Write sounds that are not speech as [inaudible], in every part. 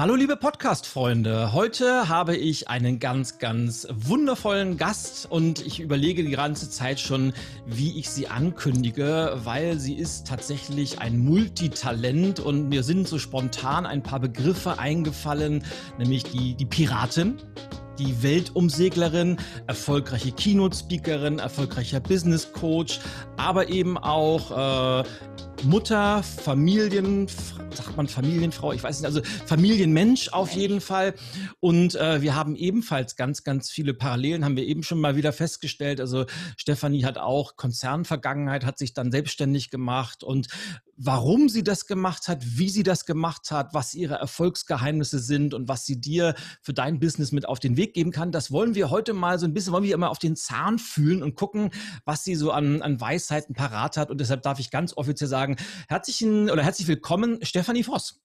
Hallo liebe Podcast-Freunde, heute habe ich einen ganz, ganz wundervollen Gast und ich überlege die ganze Zeit schon, wie ich sie ankündige, weil sie ist tatsächlich ein Multitalent und mir sind so spontan ein paar Begriffe eingefallen, nämlich die, die Piratin, die Weltumseglerin, erfolgreiche Keynote-Speakerin, erfolgreicher Business-Coach, aber eben auch äh, Mutter, Familien, sagt man Familienfrau, ich weiß nicht, also Familienmensch auf jeden Fall. Und äh, wir haben ebenfalls ganz, ganz viele Parallelen, haben wir eben schon mal wieder festgestellt. Also Stefanie hat auch Konzernvergangenheit, hat sich dann selbstständig gemacht und warum sie das gemacht hat, wie sie das gemacht hat, was ihre Erfolgsgeheimnisse sind und was sie dir für dein Business mit auf den Weg geben kann. Das wollen wir heute mal so ein bisschen, wollen wir immer auf den Zahn fühlen und gucken, was sie so an, an Weisheiten parat hat. Und deshalb darf ich ganz offiziell sagen, herzlichen oder herzlich willkommen, Stefanie Voss.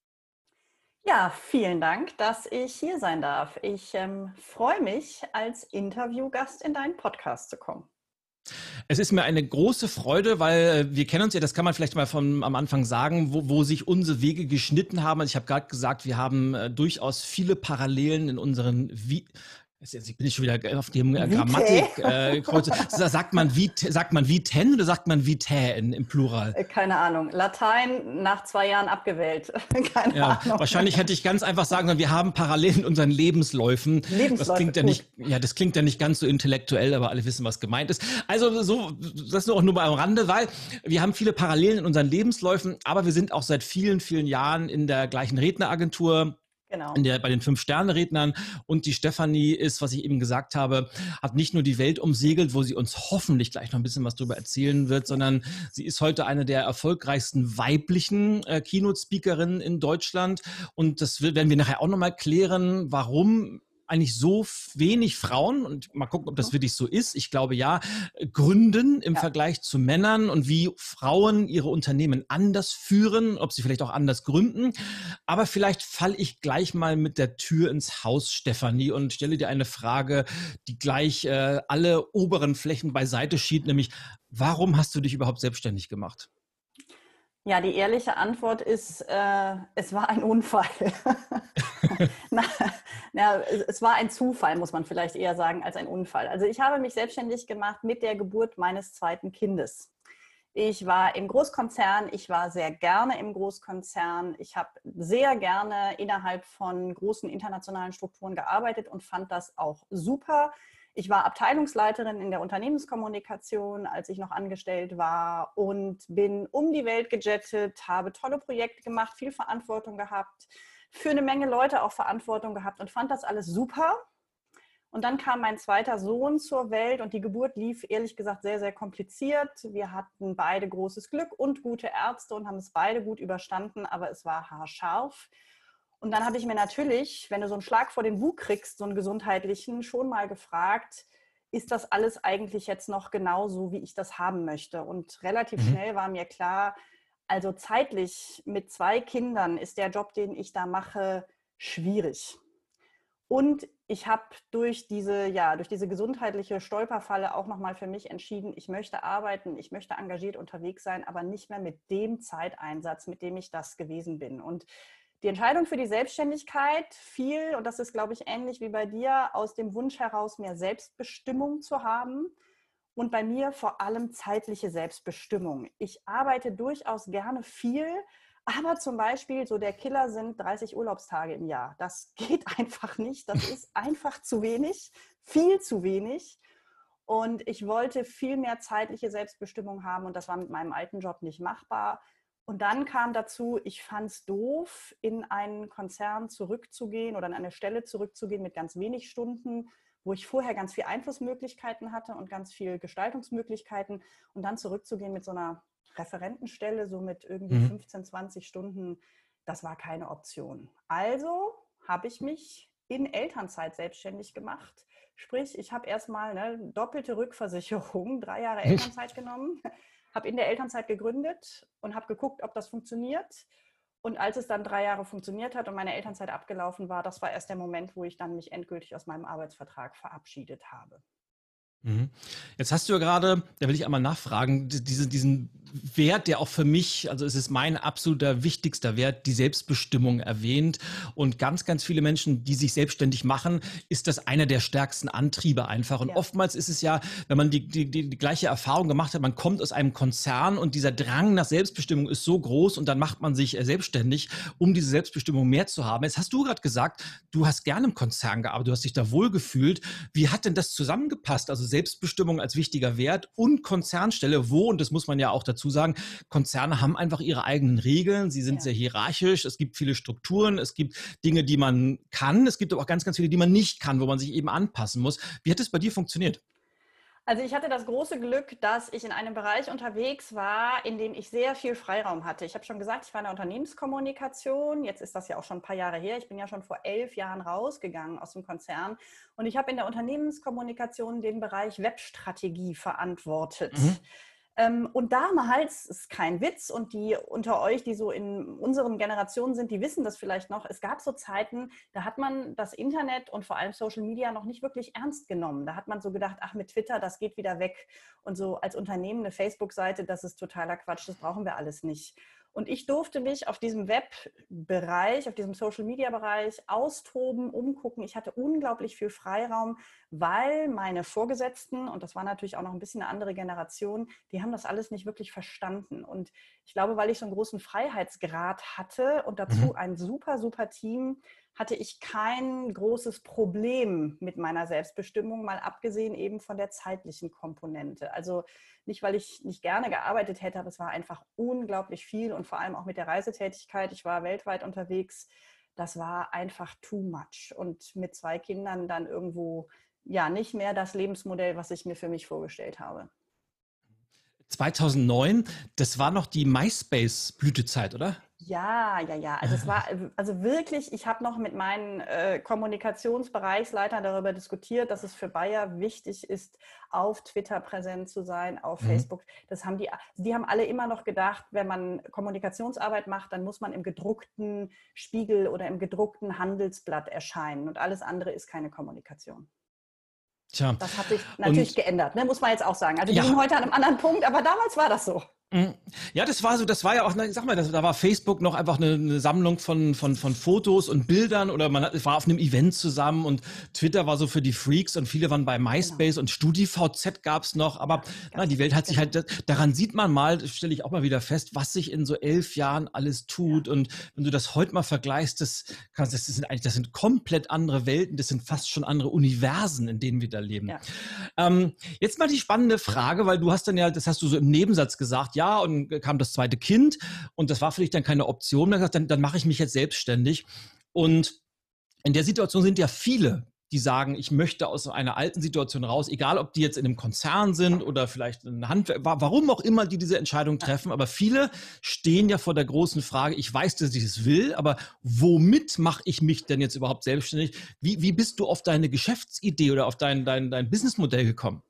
Ja, vielen Dank, dass ich hier sein darf. Ich ähm, freue mich, als Interviewgast in deinen Podcast zu kommen. Es ist mir eine große Freude, weil äh, wir kennen uns ja, das kann man vielleicht mal von am Anfang sagen, wo, wo sich unsere Wege geschnitten haben. Also ich habe gerade gesagt, wir haben äh, durchaus viele Parallelen in unseren Vi Jetzt bin ich schon wieder auf dem äh, Grammatik. Äh, sagt man wie sagt man wie ten oder sagt man wie tä im Plural? Äh, keine Ahnung. Latein nach zwei Jahren abgewählt. [laughs] Keine ja, Ahnung. Wahrscheinlich hätte ich ganz einfach sagen können, wir haben parallel in unseren Lebensläufen. Lebensläufe, das klingt ja nicht, ja, das klingt ja nicht ganz so intellektuell, aber alle wissen, was gemeint ist. Also so, das nur auch nur mal am Rande, weil wir haben viele Parallelen in unseren Lebensläufen, aber wir sind auch seit vielen, vielen Jahren in der gleichen Redneragentur Genau. Der, bei den Fünf-Sterne-Rednern. Und die Stefanie ist, was ich eben gesagt habe, hat nicht nur die Welt umsegelt, wo sie uns hoffentlich gleich noch ein bisschen was darüber erzählen wird, sondern sie ist heute eine der erfolgreichsten weiblichen äh, Keynote-Speakerinnen in Deutschland. Und das werden wir nachher auch nochmal klären, warum eigentlich so wenig Frauen, und mal gucken, ob das wirklich so ist, ich glaube ja, gründen im ja. Vergleich zu Männern und wie Frauen ihre Unternehmen anders führen, ob sie vielleicht auch anders gründen. Aber vielleicht falle ich gleich mal mit der Tür ins Haus, Stefanie, und stelle dir eine Frage, die gleich äh, alle oberen Flächen beiseite schiebt, nämlich, warum hast du dich überhaupt selbstständig gemacht? Ja, die ehrliche Antwort ist, äh, es war ein Unfall. [laughs] na, na, es war ein Zufall, muss man vielleicht eher sagen, als ein Unfall. Also ich habe mich selbstständig gemacht mit der Geburt meines zweiten Kindes. Ich war im Großkonzern, ich war sehr gerne im Großkonzern. Ich habe sehr gerne innerhalb von großen internationalen Strukturen gearbeitet und fand das auch super. Ich war Abteilungsleiterin in der Unternehmenskommunikation, als ich noch angestellt war und bin um die Welt gejettet, habe tolle Projekte gemacht, viel Verantwortung gehabt, für eine Menge Leute auch Verantwortung gehabt und fand das alles super. Und dann kam mein zweiter Sohn zur Welt und die Geburt lief ehrlich gesagt sehr, sehr kompliziert. Wir hatten beide großes Glück und gute Ärzte und haben es beide gut überstanden, aber es war haarscharf. Und dann habe ich mir natürlich, wenn du so einen Schlag vor den Bug kriegst, so einen gesundheitlichen, schon mal gefragt, ist das alles eigentlich jetzt noch genau so, wie ich das haben möchte? Und relativ mhm. schnell war mir klar, also zeitlich mit zwei Kindern ist der Job, den ich da mache, schwierig. Und ich habe durch diese, ja, durch diese gesundheitliche Stolperfalle auch nochmal für mich entschieden, ich möchte arbeiten, ich möchte engagiert unterwegs sein, aber nicht mehr mit dem Zeiteinsatz, mit dem ich das gewesen bin. Und die Entscheidung für die Selbstständigkeit fiel, und das ist, glaube ich, ähnlich wie bei dir, aus dem Wunsch heraus, mehr Selbstbestimmung zu haben und bei mir vor allem zeitliche Selbstbestimmung. Ich arbeite durchaus gerne viel, aber zum Beispiel so der Killer sind 30 Urlaubstage im Jahr. Das [laughs] geht einfach nicht. Das [laughs] ist einfach zu wenig, viel zu wenig. Und ich wollte viel mehr zeitliche Selbstbestimmung haben und das war mit meinem alten Job nicht machbar. Und dann kam dazu, ich fand es doof, in einen Konzern zurückzugehen oder an eine Stelle zurückzugehen mit ganz wenig Stunden, wo ich vorher ganz viel Einflussmöglichkeiten hatte und ganz viel Gestaltungsmöglichkeiten und dann zurückzugehen mit so einer Referentenstelle, so mit irgendwie mhm. 15, 20 Stunden, das war keine Option. Also habe ich mich in Elternzeit selbstständig gemacht. Sprich, ich habe erstmal eine doppelte Rückversicherung, drei Jahre [laughs] Elternzeit genommen habe in der Elternzeit gegründet und habe geguckt, ob das funktioniert. Und als es dann drei Jahre funktioniert hat und meine Elternzeit abgelaufen war, das war erst der Moment, wo ich dann mich endgültig aus meinem Arbeitsvertrag verabschiedet habe. Mhm. Jetzt hast du ja gerade, da will ich einmal nachfragen, diese, diesen Wert, der auch für mich, also es ist mein absoluter wichtigster Wert, die Selbstbestimmung erwähnt. Und ganz, ganz viele Menschen, die sich selbstständig machen, ist das einer der stärksten Antriebe einfach. Und ja. oftmals ist es ja, wenn man die, die, die, gleiche Erfahrung gemacht hat, man kommt aus einem Konzern und dieser Drang nach Selbstbestimmung ist so groß und dann macht man sich äh, selbstständig, um diese Selbstbestimmung mehr zu haben. Jetzt hast du gerade gesagt, du hast gerne im Konzern gearbeitet, du hast dich da wohl gefühlt. Wie hat denn das zusammengepasst? Also Selbstbestimmung als wichtiger Wert und Konzernstelle, wo, und das muss man ja auch dazu sagen, Konzerne haben einfach ihre eigenen Regeln, sie sind ja. sehr hierarchisch, es gibt viele Strukturen, es gibt Dinge, die man kann, es gibt aber auch ganz, ganz viele, die man nicht kann, wo man sich eben anpassen muss. Wie hat es bei dir funktioniert? Also ich hatte das große Glück, dass ich in einem Bereich unterwegs war, in dem ich sehr viel Freiraum hatte. Ich habe schon gesagt, ich war in der Unternehmenskommunikation. Jetzt ist das ja auch schon ein paar Jahre her. Ich bin ja schon vor elf Jahren rausgegangen aus dem Konzern. Und ich habe in der Unternehmenskommunikation den Bereich Webstrategie verantwortet. Mhm. Ähm, und damals ist kein Witz und die unter euch, die so in unseren Generationen sind, die wissen das vielleicht noch. Es gab so Zeiten, da hat man das Internet und vor allem Social Media noch nicht wirklich ernst genommen. Da hat man so gedacht, ach mit Twitter, das geht wieder weg. Und so als Unternehmen eine Facebook-Seite, das ist totaler Quatsch, das brauchen wir alles nicht. Und ich durfte mich auf diesem Webbereich, auf diesem Social-Media-Bereich austoben, umgucken. Ich hatte unglaublich viel Freiraum, weil meine Vorgesetzten, und das war natürlich auch noch ein bisschen eine andere Generation, die haben das alles nicht wirklich verstanden. Und ich glaube, weil ich so einen großen Freiheitsgrad hatte und dazu mhm. ein super, super Team, hatte ich kein großes Problem mit meiner Selbstbestimmung, mal abgesehen eben von der zeitlichen Komponente. Also nicht, weil ich nicht gerne gearbeitet hätte, aber es war einfach unglaublich viel und vor allem auch mit der Reisetätigkeit. Ich war weltweit unterwegs. Das war einfach too much. Und mit zwei Kindern dann irgendwo, ja, nicht mehr das Lebensmodell, was ich mir für mich vorgestellt habe. 2009, das war noch die MySpace-Blütezeit, oder? Ja, ja, ja. Also es war also wirklich, ich habe noch mit meinen äh, Kommunikationsbereichsleitern darüber diskutiert, dass es für Bayer wichtig ist, auf Twitter präsent zu sein, auf mhm. Facebook. Das haben die, die haben alle immer noch gedacht, wenn man Kommunikationsarbeit macht, dann muss man im gedruckten Spiegel oder im gedruckten Handelsblatt erscheinen und alles andere ist keine Kommunikation. Tja. Das hat sich natürlich und, geändert, ne? muss man jetzt auch sagen. Also die ja. sind heute an einem anderen Punkt, aber damals war das so. Mhm. Ja, das war so, das war ja auch, ich sag mal, das, da war Facebook noch einfach eine, eine, Sammlung von, von, von Fotos und Bildern oder man hat, war auf einem Event zusammen und Twitter war so für die Freaks und viele waren bei MySpace genau. und StudiVZ gab's noch, aber na, die Welt hat sich halt, daran sieht man mal, stelle ich auch mal wieder fest, was sich in so elf Jahren alles tut ja. und wenn du das heute mal vergleichst, das, das sind eigentlich, das sind komplett andere Welten, das sind fast schon andere Universen, in denen wir da leben. Ja. Ähm, jetzt mal die spannende Frage, weil du hast dann ja, das hast du so im Nebensatz gesagt, ja, und kam das zweite Kind und das war für dich dann keine Option. Dann, dann, dann mache ich mich jetzt selbstständig. Und in der Situation sind ja viele, die sagen, ich möchte aus einer alten Situation raus, egal ob die jetzt in einem Konzern sind oder vielleicht ein Handwerk, warum auch immer die diese Entscheidung treffen, aber viele stehen ja vor der großen Frage, ich weiß, dass ich es will, aber womit mache ich mich denn jetzt überhaupt selbstständig? Wie, wie bist du auf deine Geschäftsidee oder auf dein, dein, dein Businessmodell gekommen?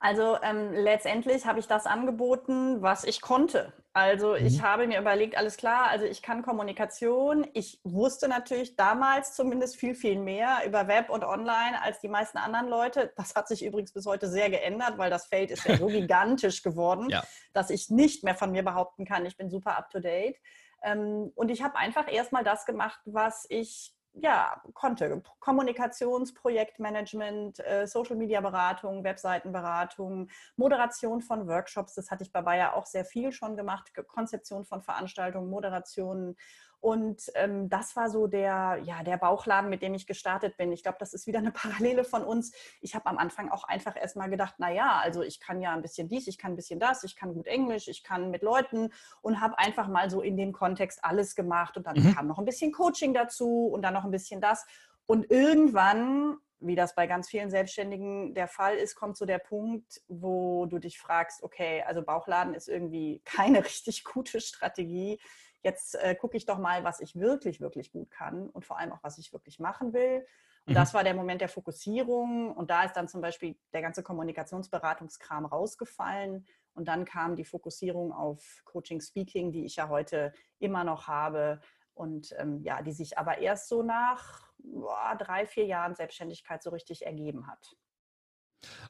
Also ähm, letztendlich habe ich das angeboten, was ich konnte. Also mhm. ich habe mir überlegt, alles klar, also ich kann Kommunikation. Ich wusste natürlich damals zumindest viel, viel mehr über Web und Online als die meisten anderen Leute. Das hat sich übrigens bis heute sehr geändert, weil das Feld ist ja so [laughs] gigantisch geworden, ja. dass ich nicht mehr von mir behaupten kann, ich bin super up-to-date. Ähm, und ich habe einfach erstmal das gemacht, was ich ja, konnte. Kommunikationsprojektmanagement, äh, Social-Media-Beratung, Webseitenberatung, Moderation von Workshops, das hatte ich bei Bayer auch sehr viel schon gemacht, Konzeption von Veranstaltungen, Moderationen und ähm, das war so der, ja, der Bauchladen, mit dem ich gestartet bin. Ich glaube, das ist wieder eine [laughs] Parallele von uns. Ich habe am Anfang auch einfach erstmal gedacht, na ja, also ich kann ja ein bisschen dies, ich kann ein bisschen das, ich kann gut Englisch, ich kann mit Leuten und habe einfach mal so in dem Kontext alles gemacht. Und dann mhm. kam noch ein bisschen Coaching dazu und dann noch ein bisschen das. Und irgendwann wie das bei ganz vielen Selbstständigen der Fall ist, kommt so der Punkt, wo du dich fragst, okay, also Bauchladen ist irgendwie [laughs] keine richtig gute Strategie jetzt äh, gucke ich doch mal, was ich wirklich, wirklich gut kann und vor allem auch, was ich wirklich machen will. Und mhm. das war der Moment der Fokussierung. Und da ist dann zum Beispiel der ganze Kommunikationsberatungskram rausgefallen. Und dann kam die Fokussierung auf Coaching Speaking, die ich ja heute immer noch habe. Und ähm, ja, die sich aber erst so nach boah, drei, vier Jahren Selbstständigkeit so richtig ergeben hat.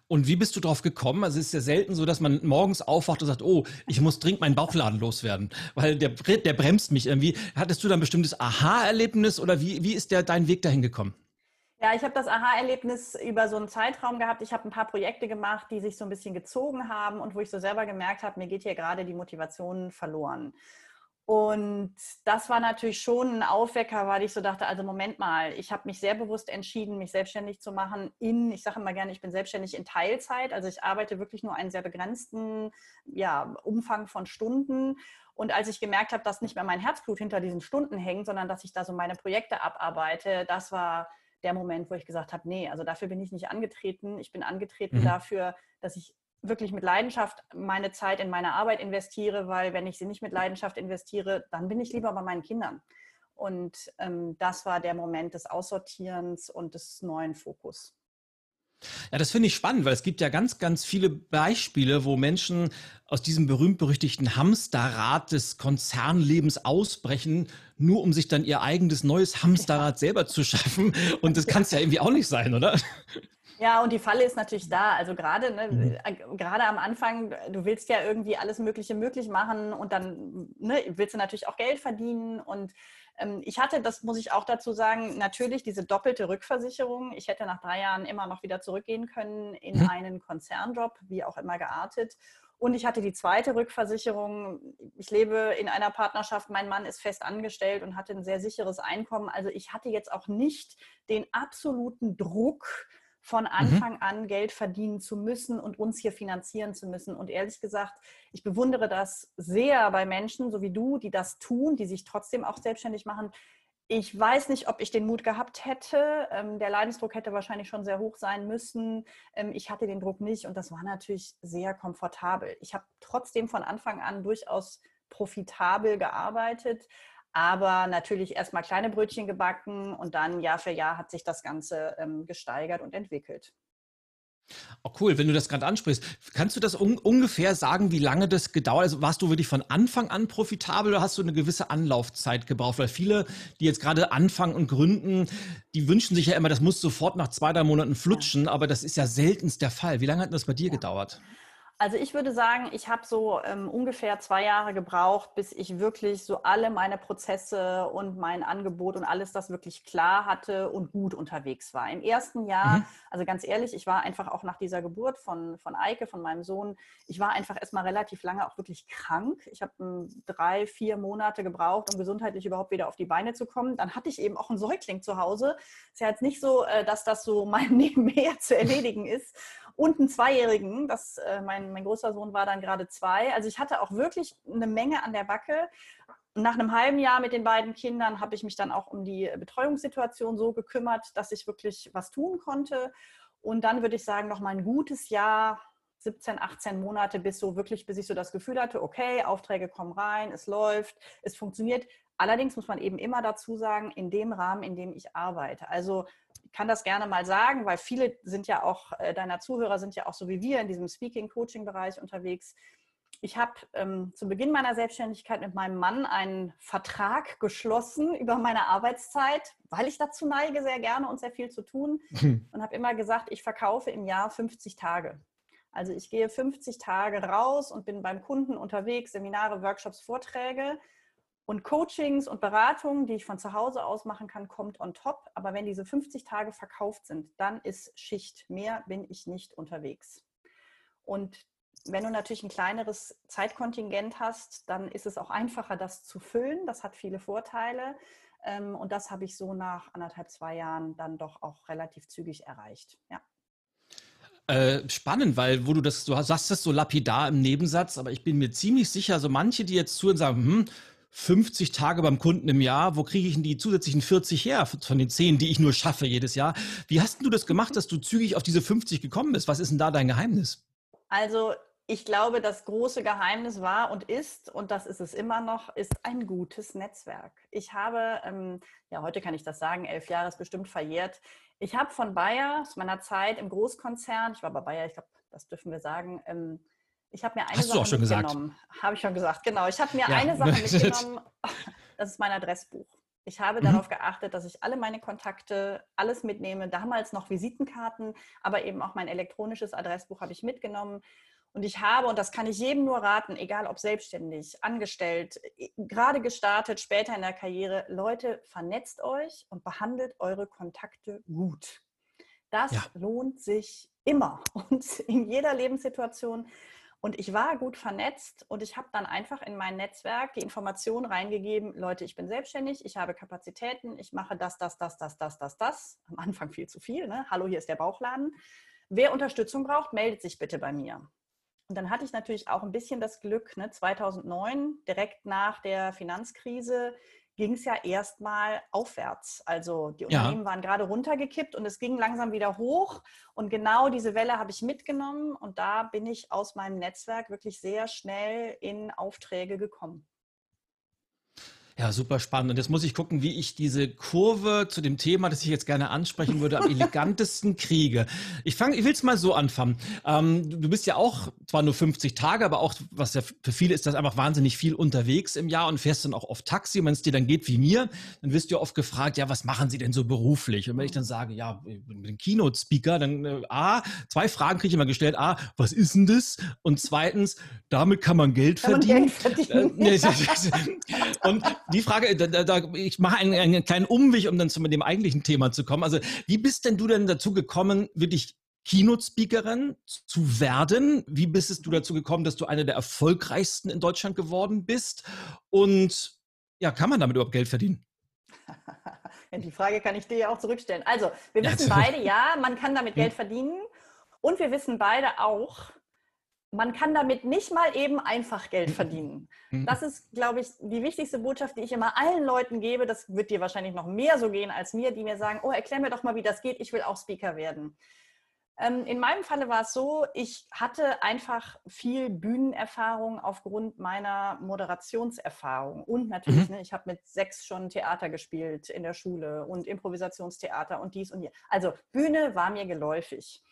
Und wie bist du drauf gekommen? Also es ist ja selten so, dass man morgens aufwacht und sagt, oh, ich muss dringend meinen Bauchladen loswerden, weil der, der bremst mich irgendwie. Hattest du da ein bestimmtes Aha-Erlebnis oder wie, wie ist der, dein Weg dahin gekommen? Ja, ich habe das Aha-Erlebnis über so einen Zeitraum gehabt. Ich habe ein paar Projekte gemacht, die sich so ein bisschen gezogen haben und wo ich so selber gemerkt habe, mir geht hier gerade die Motivation verloren. Und das war natürlich schon ein Aufwecker, weil ich so dachte, also Moment mal, ich habe mich sehr bewusst entschieden, mich selbstständig zu machen in, ich sage immer gerne, ich bin selbstständig in Teilzeit. Also ich arbeite wirklich nur einen sehr begrenzten ja, Umfang von Stunden. Und als ich gemerkt habe, dass nicht mehr mein Herzblut hinter diesen Stunden hängt, sondern dass ich da so meine Projekte abarbeite, das war der Moment, wo ich gesagt habe, nee, also dafür bin ich nicht angetreten. Ich bin angetreten mhm. dafür, dass ich wirklich mit Leidenschaft meine Zeit in meine Arbeit investiere, weil wenn ich sie nicht mit Leidenschaft investiere, dann bin ich lieber bei meinen Kindern. Und ähm, das war der Moment des Aussortierens und des neuen Fokus. Ja, das finde ich spannend, weil es gibt ja ganz, ganz viele Beispiele, wo Menschen aus diesem berühmt-berüchtigten Hamsterrad des Konzernlebens ausbrechen, nur um sich dann ihr eigenes neues [laughs] Hamsterrad selber zu schaffen. Und das kann es ja irgendwie auch nicht sein, oder? Ja, und die Falle ist natürlich da. Also gerade, ne, mhm. Äh, gerade am Anfang, du willst ja irgendwie alles Mögliche möglich machen und dann ne, willst du natürlich auch Geld verdienen. Und ähm, ich hatte, das muss ich auch dazu sagen, natürlich diese doppelte Rückversicherung. Ich hätte nach drei Jahren immer noch wieder zurückgehen können in mhm. einen Konzernjob, wie auch immer geartet. Und ich hatte die zweite Rückversicherung. Ich lebe in einer Partnerschaft, mein Mann ist fest angestellt und hatte ein sehr sicheres Einkommen. Also ich hatte jetzt auch nicht den absoluten Druck, von mhm. Anfang mhm. an Geld verdienen zu müssen und uns hier finanzieren zu müssen. Und ehrlich gesagt, ich bewundere das sehr bei Menschen, so wie du, die das tun, die sich trotzdem auch selbstständig machen. Ich weiß nicht, ob ich den Mut gehabt hätte. Ähm, der Leidensdruck hätte wahrscheinlich schon sehr hoch sein müssen. Ähm, ich hatte den Druck nicht und das war natürlich sehr komfortabel. Ich habe trotzdem von Anfang an durchaus profitabel gearbeitet, aber natürlich erstmal kleine Brötchen gebacken und dann Jahr für Jahr hat sich das Ganze ähm, gesteigert und entwickelt. Oh cool, wenn du das gerade ansprichst, kannst du das un ungefähr sagen, wie lange das gedauert hat? Also warst du wirklich von Anfang an profitabel oder hast du eine gewisse Anlaufzeit gebraucht? Weil viele, die jetzt gerade anfangen und gründen, die wünschen sich ja immer, das muss sofort nach zwei, drei Monaten flutschen, ja. aber das ist ja seltenst der Fall. Wie lange hat das bei dir ja. gedauert? Also ich würde sagen, ich habe so ähm, ungefähr zwei Jahre gebraucht, bis ich wirklich so alle meine Prozesse und mein Angebot und alles das wirklich klar hatte und gut unterwegs war. Im ersten Jahr, mhm. also ganz ehrlich, ich war einfach auch nach dieser Geburt von, von Eike, von meinem Sohn, ich war einfach erstmal relativ lange auch wirklich krank. Ich habe ähm, drei, vier Monate gebraucht, um gesundheitlich überhaupt wieder auf die Beine zu kommen. Dann hatte ich eben auch einen Säugling zu Hause. Ist ja jetzt nicht so, äh, dass das so mein [laughs] Nebenher zu erledigen ist und einen Zweijährigen. Das, äh, mein, mein großer Sohn war dann gerade zwei. Also ich hatte auch wirklich eine Menge an der Backe. Nach einem halben Jahr mit den beiden Kindern habe ich mich dann auch um die Betreuungssituation so gekümmert, dass ich wirklich was tun konnte. Und dann würde ich sagen, noch mal ein gutes Jahr, 17, 18 Monate, bis so wirklich, bis ich so das Gefühl hatte, okay, Aufträge kommen rein, es läuft, es funktioniert. Allerdings muss man eben immer dazu sagen, in dem Rahmen, in dem ich arbeite. Also kann das gerne mal sagen, weil viele sind ja auch, äh, deiner Zuhörer sind ja auch so wie wir in diesem Speaking-Coaching-Bereich unterwegs. Ich habe ähm, zu Beginn meiner Selbstständigkeit mit meinem Mann einen Vertrag geschlossen über meine Arbeitszeit, weil ich dazu neige, sehr gerne und sehr viel zu tun. [laughs] Und habe immer gesagt, ich verkaufe im Jahr 50 Tage. Also ich gehe 50 Tage raus und bin beim Kunden unterwegs, Seminare, Workshops, Vorträge und Coachings und Beratungen, die ich von zu Hause aus machen kann, kommt on top. Aber wenn diese 50 Tage verkauft sind, dann ist Schicht. Mehr bin ich nicht unterwegs. Und wenn du natürlich ein kleineres Zeitkontingent hast, dann ist es auch einfacher, das zu füllen. Das hat viele Vorteile. Ähm, und das habe ich so nach anderthalb, zwei Jahren dann doch auch relativ zügig erreicht. Ja. Äh, spannend, weil wo du das, du sagst das so lapidar im Nebensatz, aber ich bin mir ziemlich sicher, so manche, die jetzt zuhören, sagen, hm, 50 Tage beim Kunden im Jahr, wo kriege ich denn die zusätzlichen 40 her von den 10, die ich nur schaffe jedes Jahr? Wie hast du das gemacht, dass du zügig auf diese 50 gekommen bist? Was ist denn da dein Geheimnis? Also ich glaube, das große Geheimnis war und ist, und das ist es immer noch, ist ein gutes Netzwerk. Ich habe, ähm, ja, heute kann ich das sagen, elf Jahre ist bestimmt verjährt. Ich habe von Bayer, aus meiner Zeit im Großkonzern, ich war bei Bayer, ich glaube, das dürfen wir sagen, ähm, ich habe mir eine Hast Sache mitgenommen. Habe ich schon gesagt, genau. Ich habe mir ja. eine Sache [laughs] mitgenommen. Das ist mein Adressbuch. Ich habe mhm. darauf geachtet, dass ich alle meine Kontakte, alles mitnehme. Damals noch Visitenkarten, aber eben auch mein elektronisches Adressbuch habe ich mitgenommen. Und ich habe, und das kann ich jedem nur raten, egal ob selbstständig, angestellt, gerade gestartet, später in der Karriere, Leute, vernetzt euch und behandelt eure Kontakte gut. Das ja. lohnt sich immer [laughs] und in jeder Lebenssituation. Und ich war gut vernetzt und ich habe dann einfach in mein Netzwerk die Information reingegeben, Leute, ich bin selbstständig, ich habe Kapazitäten, ich mache das, das, das, das, das, das, das. Am Anfang viel zu viel. Ne? Hallo, hier ist der Bauchladen. Wer Unterstützung braucht, meldet sich bitte bei mir. Und dann hatte ich natürlich auch ein bisschen das Glück, ne, 2009, direkt nach der Finanzkrise, ging es ja erstmal aufwärts. Also die Unternehmen ja. waren gerade runtergekippt und es ging langsam wieder hoch. Und genau diese Welle habe ich mitgenommen und da bin ich aus meinem Netzwerk wirklich sehr schnell in Aufträge gekommen. Ja, super spannend. Und jetzt muss ich gucken, wie ich diese Kurve zu dem Thema, das ich jetzt gerne ansprechen würde, am [laughs] elegantesten kriege. Ich fange, ich will es mal so anfangen. Ähm, du bist ja auch zwar nur 50 Tage, aber auch, was ja für viele ist, das einfach wahnsinnig viel unterwegs im Jahr und fährst dann auch oft Taxi. Wenn es dir dann geht wie mir, dann wirst du ja oft gefragt, ja, was machen Sie denn so beruflich? Und wenn ich dann sage, ja, ich bin Keynote-Speaker, dann äh, A, zwei Fragen kriege ich immer gestellt. A, was ist denn das? Und zweitens, damit kann man Geld kann verdienen. Man Geld verdienen. Äh, [laughs] und die Frage, da, da, ich mache einen, einen, kleinen Umweg, um dann zu dem eigentlichen Thema zu kommen. Also, wie bist denn du denn dazu gekommen, wirklich Keynote-Speakerin zu werden? Wie bist du dazu gekommen, dass du eine der erfolgreichsten in Deutschland geworden bist? Und ja, kann man damit überhaupt Geld verdienen? [laughs] Die Frage kann ich dir ja auch zurückstellen. Also, wir wissen beide, ja, man kann damit hm. Geld verdienen. Und wir wissen beide auch, man kann damit nicht mal eben einfach Geld mhm. verdienen. Mhm. Das ist, glaube ich, die wichtigste Botschaft, die ich immer allen Leuten gebe. Das wird dir wahrscheinlich noch mehr so gehen als mir, die mir sagen, oh, erklär mir doch mal, wie das geht. Ich will auch Speaker werden. Ähm, in meinem Falle war es so, ich hatte einfach viel Bühnenerfahrung aufgrund meiner Moderationserfahrung. Und natürlich, mhm. ne, ich habe mit sechs schon Theater gespielt in der Schule und Improvisationstheater und dies und hier. Also Bühne war mir geläufig.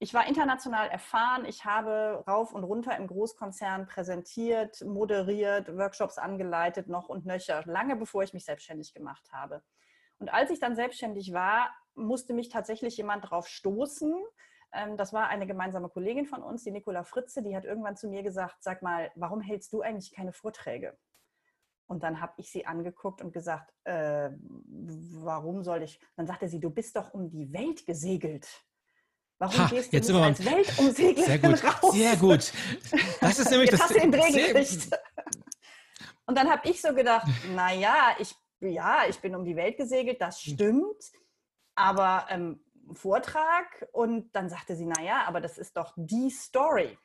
Ich war international erfahren. Ich habe rauf und runter im Großkonzern präsentiert, moderiert, Workshops angeleitet, noch und nöcher, lange bevor ich mich selbstständig gemacht habe. Und als ich dann selbstständig war, musste mich tatsächlich jemand drauf stoßen. Ähm, das war eine gemeinsame Kollegin von uns, die Nicola Fritze, die hat irgendwann zu mir gesagt, sag mal, warum hältst du eigentlich keine Vorträge? Und dann habe ich sie angeguckt und gesagt, äh, warum soll ich? Dann sagte sie, du bist doch um die Welt gesegelt. Warum ha, gehst du jetzt nicht als Weltumseglerin Sehr gut, raus? sehr gut. Das ist nämlich jetzt das... Hast du den Dreh gekriegt. Und dann habe ich so gedacht, naja, ich, ja, ich bin um die Welt gesegelt, das hm. stimmt, aber ähm, Vortrag und dann sagte sie, naja, aber das ist doch die Story.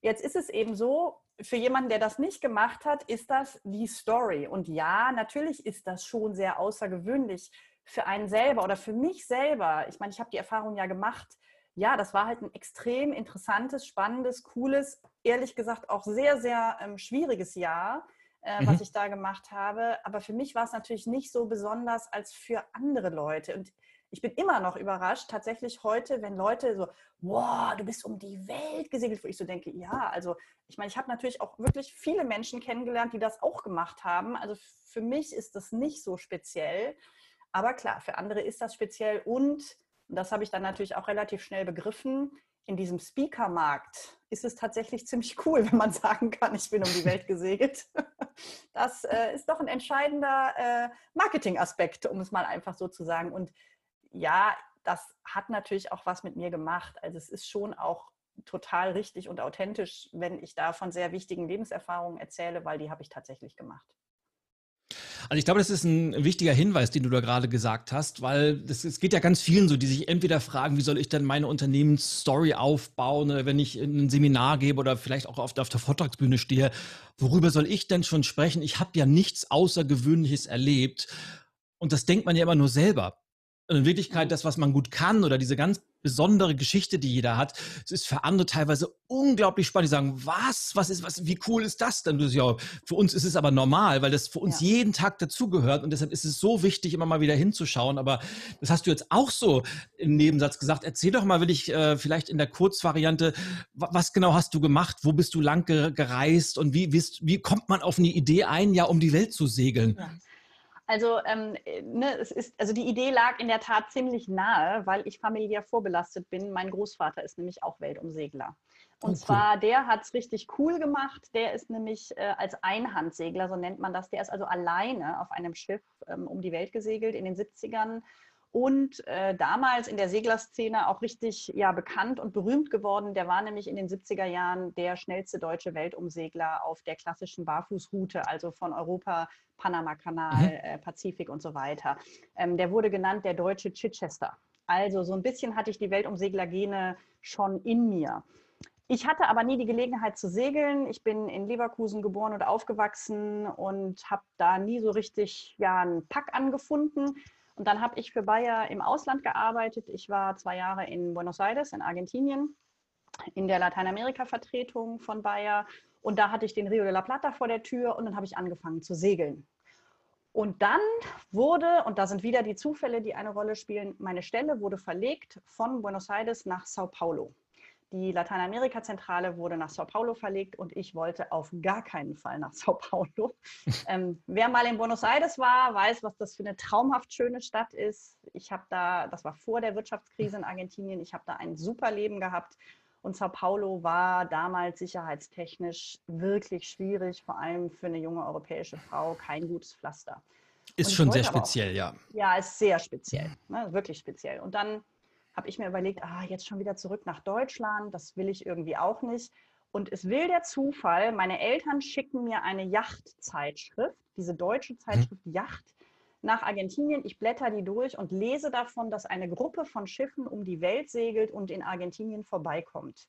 Jetzt ist es eben so, für jemanden, der das nicht gemacht hat, ist das die Story. Und ja, natürlich ist das schon sehr außergewöhnlich für einen selber oder für mich selber. Ich meine, ich habe die Erfahrung ja gemacht, ja, das war halt ein extrem interessantes, spannendes, cooles, ehrlich gesagt auch sehr, sehr ähm, schwieriges Jahr, äh, mhm. was ich da gemacht habe. Aber für mich war es natürlich nicht so besonders als für andere Leute. Und ich bin immer noch überrascht, tatsächlich heute, wenn Leute so, wow, du bist um die Welt gesegelt, wo ich so denke, ja, also ich meine, ich habe natürlich auch wirklich viele Menschen kennengelernt, die das auch gemacht haben. Also für mich ist das nicht so speziell. Aber klar, für andere ist das speziell und und das habe ich dann natürlich auch relativ schnell begriffen. In diesem Speaker-Markt ist es tatsächlich ziemlich cool, [laughs] wenn man sagen kann, ich bin um die Welt [laughs] gesegelt. Das äh, ist doch ein entscheidender äh, Marketing-Aspekt, um es mal einfach so zu sagen. Und ja, das hat natürlich auch was mit mir gemacht. Also es ist schon auch total richtig und authentisch, wenn ich da von sehr wichtigen Lebenserfahrungen erzähle, weil die habe ich tatsächlich gemacht. Also ich glaube, das ist ein wichtiger Hinweis, den du da gerade gesagt hast, weil es geht ja ganz vielen so, die sich entweder fragen, wie soll ich denn meine Unternehmensstory aufbauen, oder wenn ich ein Seminar gebe oder vielleicht auch auf der, auf der Vortragsbühne stehe, worüber soll ich denn schon sprechen? Ich habe ja nichts Außergewöhnliches erlebt. Und das denkt man ja immer nur selber. Und in Wirklichkeit, das, was man gut kann oder diese ganz besondere Geschichte, die jeder hat. Es ist für andere teilweise unglaublich spannend. Die sagen, was, was ist, was, wie cool ist das denn? ja, für uns ist es aber normal, weil das für uns ja. jeden Tag dazugehört und deshalb ist es so wichtig, immer mal wieder hinzuschauen. Aber das hast du jetzt auch so im Nebensatz gesagt. Erzähl doch mal, will ich äh, vielleicht in der Kurzvariante, was genau hast du gemacht? Wo bist du lang gereist und wie, wie, wie kommt man auf eine Idee, ein Jahr um die Welt zu segeln? Ja. Also, ähm, ne, es ist, also die Idee lag in der Tat ziemlich nahe, weil ich familiär vorbelastet bin. Mein Großvater ist nämlich auch Weltumsegler. Und cool. zwar, der hat es richtig cool gemacht. Der ist nämlich äh, als Einhandsegler, so nennt man das. Der ist also alleine auf einem Schiff ähm, um die Welt gesegelt in den 70ern und äh, damals in der Seglerszene auch richtig ja, bekannt und berühmt geworden. Der war nämlich in den 70er Jahren der schnellste deutsche Weltumsegler auf der klassischen Barfußroute, also von Europa, Panama-Kanal, mhm. äh, Pazifik und so weiter. Ähm, der wurde genannt der deutsche Chichester. Also so ein bisschen hatte ich die Weltumseglergene schon in mir. Ich hatte aber nie die Gelegenheit zu segeln. Ich bin in Leverkusen geboren und aufgewachsen und habe da nie so richtig ja, einen Pack angefunden. Und dann habe ich für Bayer im Ausland gearbeitet. Ich war zwei Jahre in Buenos Aires in Argentinien in der Lateinamerika-Vertretung von Bayer. Und da hatte ich den Rio de la Plata vor der Tür und dann habe ich angefangen zu segeln. Und dann wurde, und da sind wieder die Zufälle, die eine Rolle spielen, meine Stelle wurde verlegt von Buenos Aires nach Sao Paulo. Die Lateinamerika-Zentrale wurde nach Sao Paulo verlegt und ich wollte auf gar keinen Fall nach Sao Paulo. [laughs] ähm, wer mal in Buenos Aires war, weiß, was das für eine traumhaft schöne Stadt ist. Ich habe da, das war vor der Wirtschaftskrise in Argentinien, ich habe da ein super Leben gehabt. Und Sao Paulo war damals sicherheitstechnisch wirklich schwierig, vor allem für eine junge europäische Frau, kein gutes Pflaster. Ist schon sehr speziell, auch, ja. Ja, ist sehr speziell, ne, wirklich speziell. Und dann habe ich mir überlegt, ah, jetzt schon wieder zurück nach Deutschland, das will ich irgendwie auch nicht. Und es will der Zufall, meine Eltern schicken mir eine Yachtzeitschrift, diese deutsche mhm. Zeitschrift mhm. Yacht, nach Argentinien. Ich blätter die durch und lese davon, dass eine Gruppe von Schiffen um die Welt segelt und in Argentinien vorbeikommt.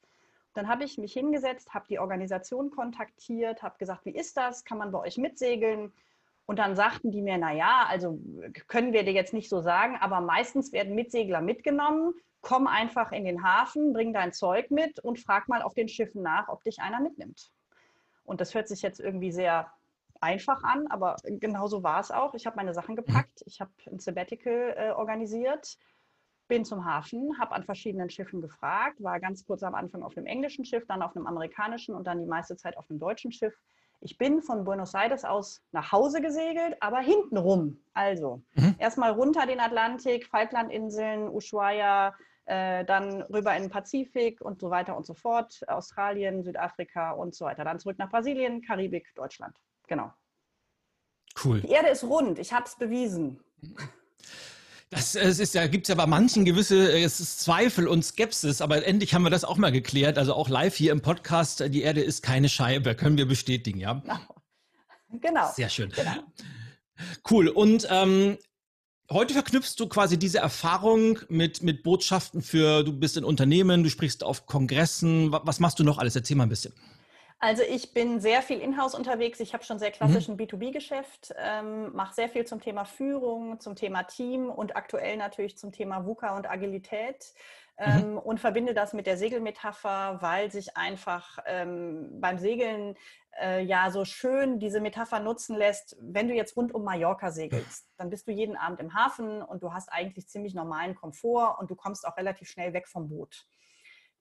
Dann habe ich mich hingesetzt, habe die Organisation kontaktiert, habe gesagt, wie ist das? Kann man bei euch mitsegeln? Und dann sagten die mir, naja, also können wir dir jetzt nicht so sagen, aber meistens werden Mitsegler mitgenommen. Komm einfach in den Hafen, bring dein Zeug mit und frag mal auf den Schiffen nach, ob dich einer mitnimmt. Und das hört sich jetzt irgendwie sehr einfach an, aber genauso war es auch. Ich habe meine Sachen gepackt, ich habe ein Sabbatical äh, organisiert, bin zum Hafen, habe an verschiedenen Schiffen gefragt, war ganz kurz am Anfang auf einem englischen Schiff, dann auf einem amerikanischen und dann die meiste Zeit auf einem deutschen Schiff ich bin von Buenos Aires aus nach Hause gesegelt, aber hintenrum. Also mhm. erstmal runter den Atlantik, Falklandinseln, Ushuaia, äh, dann rüber in den Pazifik und so weiter und so fort. Australien, Südafrika und so weiter. Dann zurück nach Brasilien, Karibik, Deutschland. Genau. Cool. Die Erde ist rund. Ich habe es bewiesen. Das, es ist ja, gibt es ja bei manchen gewisse äh, Zweifel und Skepsis, aber endlich haben wir das auch mal geklärt. Also auch live hier im Podcast, die Erde ist keine Scheibe, können wir bestätigen, ja? Genau. genau. Sehr schön. Genau. Cool. Und ähm, heute verknüpfst du quasi diese Erfahrung mit, mit Botschaften für, du bist in Unternehmen, du sprichst auf Kongressen. Was machst du noch alles? Erzähl mal ein bisschen. Also ich bin sehr viel in-house unterwegs. Ich habe schon sehr klassischen mhm. B2B-Geschäft, ähm, mache sehr viel zum Thema Führung, zum Thema Team und aktuell natürlich zum Thema VUCA und Agilität. Ähm, mhm. Und verbinde das mit der Segelmetapher, weil sich einfach ähm, beim Segeln äh, ja so schön diese Metapher nutzen lässt. Wenn du jetzt rund um Mallorca segelst, dann bist du jeden Abend im Hafen und du hast eigentlich ziemlich normalen Komfort und du kommst auch relativ schnell weg vom Boot.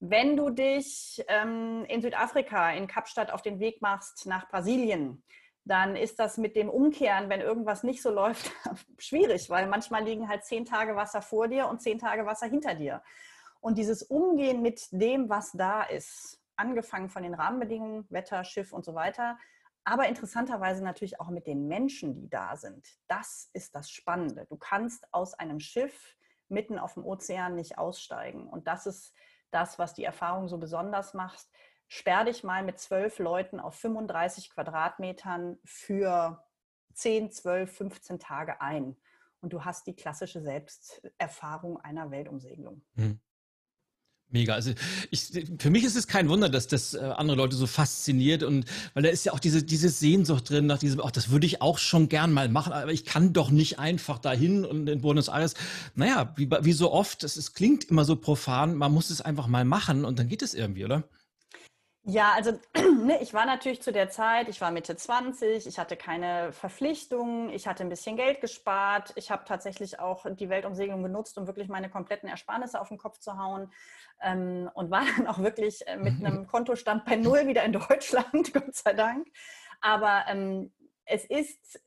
Wenn du dich ähm, in Südafrika, in Kapstadt auf den Weg machst nach Brasilien, dann ist das mit dem Umkehren, wenn irgendwas nicht so läuft, [laughs] schwierig, weil manchmal liegen halt zehn Tage Wasser vor dir und zehn Tage Wasser hinter dir. Und dieses Umgehen mit dem, was da ist, angefangen von den Rahmenbedingungen, Wetter, Schiff und so weiter, aber interessanterweise natürlich auch mit den Menschen, die da sind. Das ist das Spannende. Du kannst aus einem Schiff mitten auf dem Ozean nicht aussteigen. Und das ist das, was die Erfahrung so besonders macht. Sperr dich mal mit zwölf Leuten auf 35 Quadratmetern für 10, 12, 15 Tage ein. Und du hast die klassische Selbsterfahrung einer Weltumsegelung. Hm. Mega. Also ich, für mich ist es kein Wunder, dass das äh, andere Leute so fasziniert und weil da ist ja auch diese, diese Sehnsucht drin nach diesem, ach, das würde ich auch schon gern mal machen, aber ich kann doch nicht einfach dahin und in Buenos Aires. Naja, wie, wie so oft, es, es klingt immer so profan, man muss es einfach mal machen und dann geht es irgendwie, oder? Ja, also [clears throat] ne, ich war natürlich zu der Zeit, ich war Mitte 20, ich hatte keine Verpflichtungen, ich hatte ein bisschen Geld gespart, ich habe tatsächlich auch die Weltumsegelung genutzt, um wirklich meine kompletten Ersparnisse auf den Kopf zu hauen ähm, und war dann auch wirklich äh, mit [laughs] einem Kontostand bei Null wieder in Deutschland, [laughs] Gott sei Dank. Aber ähm, es ist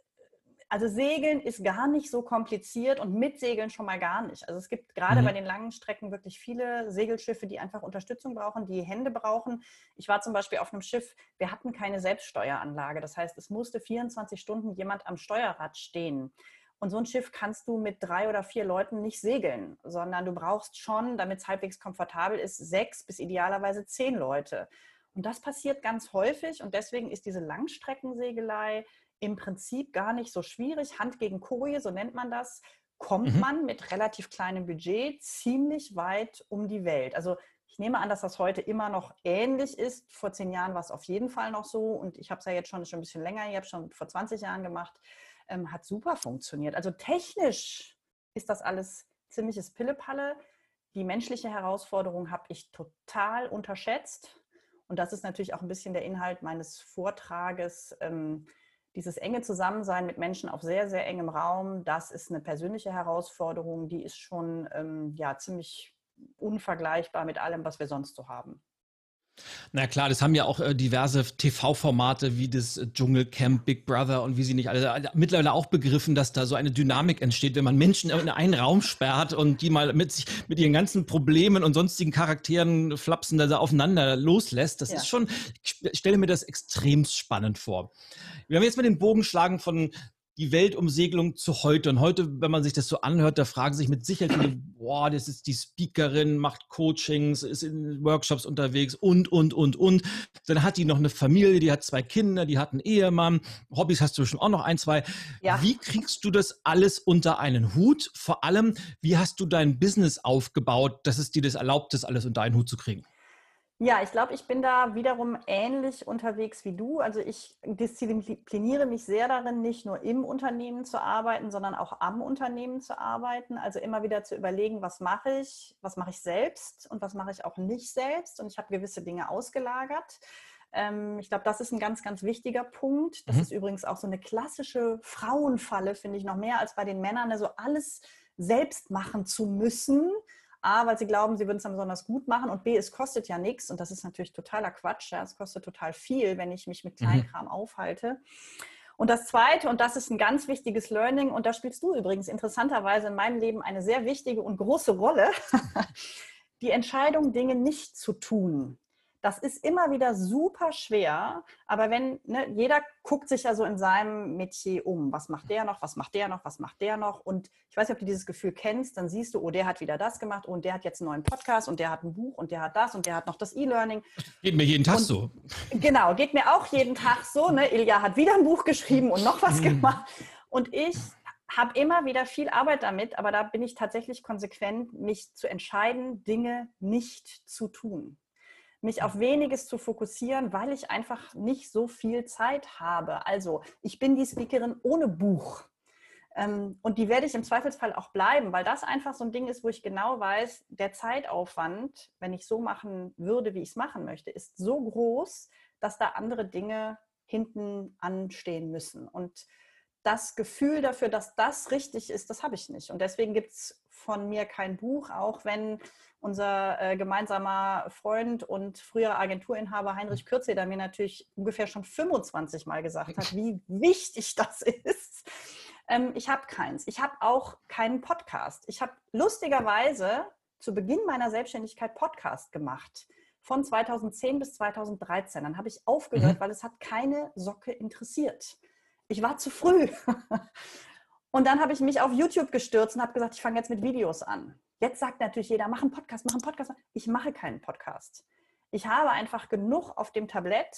Also Segeln ist gar nicht so kompliziert und mit Segeln schon mal gar nicht. Also es gibt gerade mhm. bei den langen Strecken wirklich viele Segelschiffe, die einfach Unterstützung brauchen, die Hände brauchen. Ich war zum Beispiel auf einem Schiff, wir hatten keine Selbststeueranlage. Das heißt, es musste 24 Stunden jemand am Steuerrad stehen. Und so ein Schiff kannst du mit drei oder vier Leuten nicht segeln, sondern du brauchst schon, damit es halbwegs komfortabel ist, sechs bis idealerweise zehn Leute. Und das passiert ganz häufig und deswegen ist diese Langstreckensegelei im Prinzip gar nicht so schwierig. Hand gegen Koje, so nennt man das, kommt mhm. man mit relativ kleinem Budget ziemlich weit um die Welt. Also ich nehme an, dass das heute immer noch ähnlich ist. Vor zehn Jahren war es auf jeden Fall noch so und ich habe es ja jetzt schon, schon ein bisschen länger, ich habe es schon vor 20 Jahren gemacht, ähm, hat super funktioniert. Also technisch ist das alles ziemliches Pillepalle. Die menschliche Herausforderung habe ich total unterschätzt. Und das ist natürlich auch ein bisschen der Inhalt meines Vortrages. Ähm, dieses enge Zusammensein mit Menschen auf sehr, sehr engem Raum, das ist eine persönliche Herausforderung, die ist schon ähm, ja, ziemlich unvergleichbar mit allem, was wir sonst so haben. Na klar, das haben ja auch äh, diverse TV-Formate wie das Dschungelcamp, Big Brother und wie sie nicht alle äh, mittlerweile auch begriffen, dass da so eine Dynamik entsteht, wenn man Menschen in einen Raum sperrt und die mal mit sich mit ihren ganzen Problemen und sonstigen Charakteren flapsen da aufeinander loslässt. Das ja. ist schon, ich stelle mir das extrem spannend vor. Wir haben jetzt mal den Bogen schlagen von die Weltumsegelung zu heute. Und heute, wenn man sich das so anhört, da fragen sich mit Sicherheit viele, boah, das ist die Speakerin, macht Coachings, ist in Workshops unterwegs und, und, und, und. Dann hat die noch eine Familie, die hat zwei Kinder, die hat einen Ehemann. Hobbys hast du schon auch noch ein, zwei. Ja. Wie kriegst du das alles unter einen Hut? Vor allem, wie hast du dein Business aufgebaut, dass es dir das erlaubt, das alles unter einen Hut zu kriegen? Ja, ich glaube, ich bin da wiederum ähnlich unterwegs wie du. Also ich diszipliniere mich sehr darin, nicht nur im Unternehmen zu arbeiten, sondern auch am Unternehmen zu arbeiten. Also immer wieder zu überlegen, was mache ich, was mache ich selbst und was mache ich auch nicht selbst. Und ich habe gewisse Dinge ausgelagert. Ähm, ich glaube, das ist ein ganz, ganz wichtiger Punkt. Das mhm. ist übrigens auch so eine klassische Frauenfalle, finde ich, noch mehr als bei den Männern, also alles selbst machen zu müssen A, weil sie glauben, sie würden es dann besonders gut machen und B, es kostet ja nichts und das ist natürlich totaler Quatsch. Ja. Es kostet total viel, wenn ich mich mit. Kleinkram mhm. aufhalte. Und das Zweite, und das ist ein ganz wichtiges Learning, und da spielst du übrigens interessanterweise in meinem Leben eine sehr wichtige und große Rolle, [laughs] die Entscheidung, Dinge nicht zu tun. Das ist immer wieder super schwer, aber wenn, ne, jeder guckt sich ja so in seinem Metier um. Was macht der noch, was macht der noch, was macht der noch? Und ich weiß nicht, ob du dieses Gefühl kennst, dann siehst du, oh, der hat wieder das gemacht und der hat jetzt einen neuen Podcast und der hat ein Buch und der hat das und der hat noch das E-Learning. Geht mir jeden Tag und, so. Genau, geht mir auch jeden Tag so. Ne? Ilja hat wieder ein Buch geschrieben und noch was hm. gemacht. Und ich habe immer wieder viel Arbeit damit, aber da bin ich tatsächlich konsequent, mich zu entscheiden, Dinge nicht zu tun mich auf weniges zu fokussieren, weil ich einfach nicht so viel Zeit habe. Also ich bin die Speakerin ohne Buch. Ähm, und die werde ich im Zweifelsfall auch bleiben, weil das einfach so ein Ding ist, wo ich genau weiß, der Zeitaufwand, wenn ich so machen würde, wie ich es machen möchte, ist so groß, dass da andere Dinge hinten anstehen müssen. Und das Gefühl dafür, dass das richtig ist, das habe ich nicht. Und deswegen gibt es von mir kein Buch, auch wenn unser äh, gemeinsamer Freund und früherer Agenturinhaber Heinrich Kürzeder mir natürlich ungefähr schon 25 Mal gesagt hat, wie wichtig das [laughs] ist. Ähm, ich habe keins. Ich habe auch keinen Podcast. Ich habe lustigerweise zu Beginn meiner Selbstständigkeit Podcast gemacht. Von 2010 bis 2013. Dann habe ich aufgehört, mhm. weil es hat keine Socke interessiert. Ich war zu früh. [laughs] Und dann habe ich mich auf YouTube gestürzt und habe gesagt, ich fange jetzt mit Videos an. Jetzt sagt natürlich jeder, mach einen Podcast, mach einen Podcast. Ich mache keinen Podcast. Ich habe einfach genug auf dem Tablett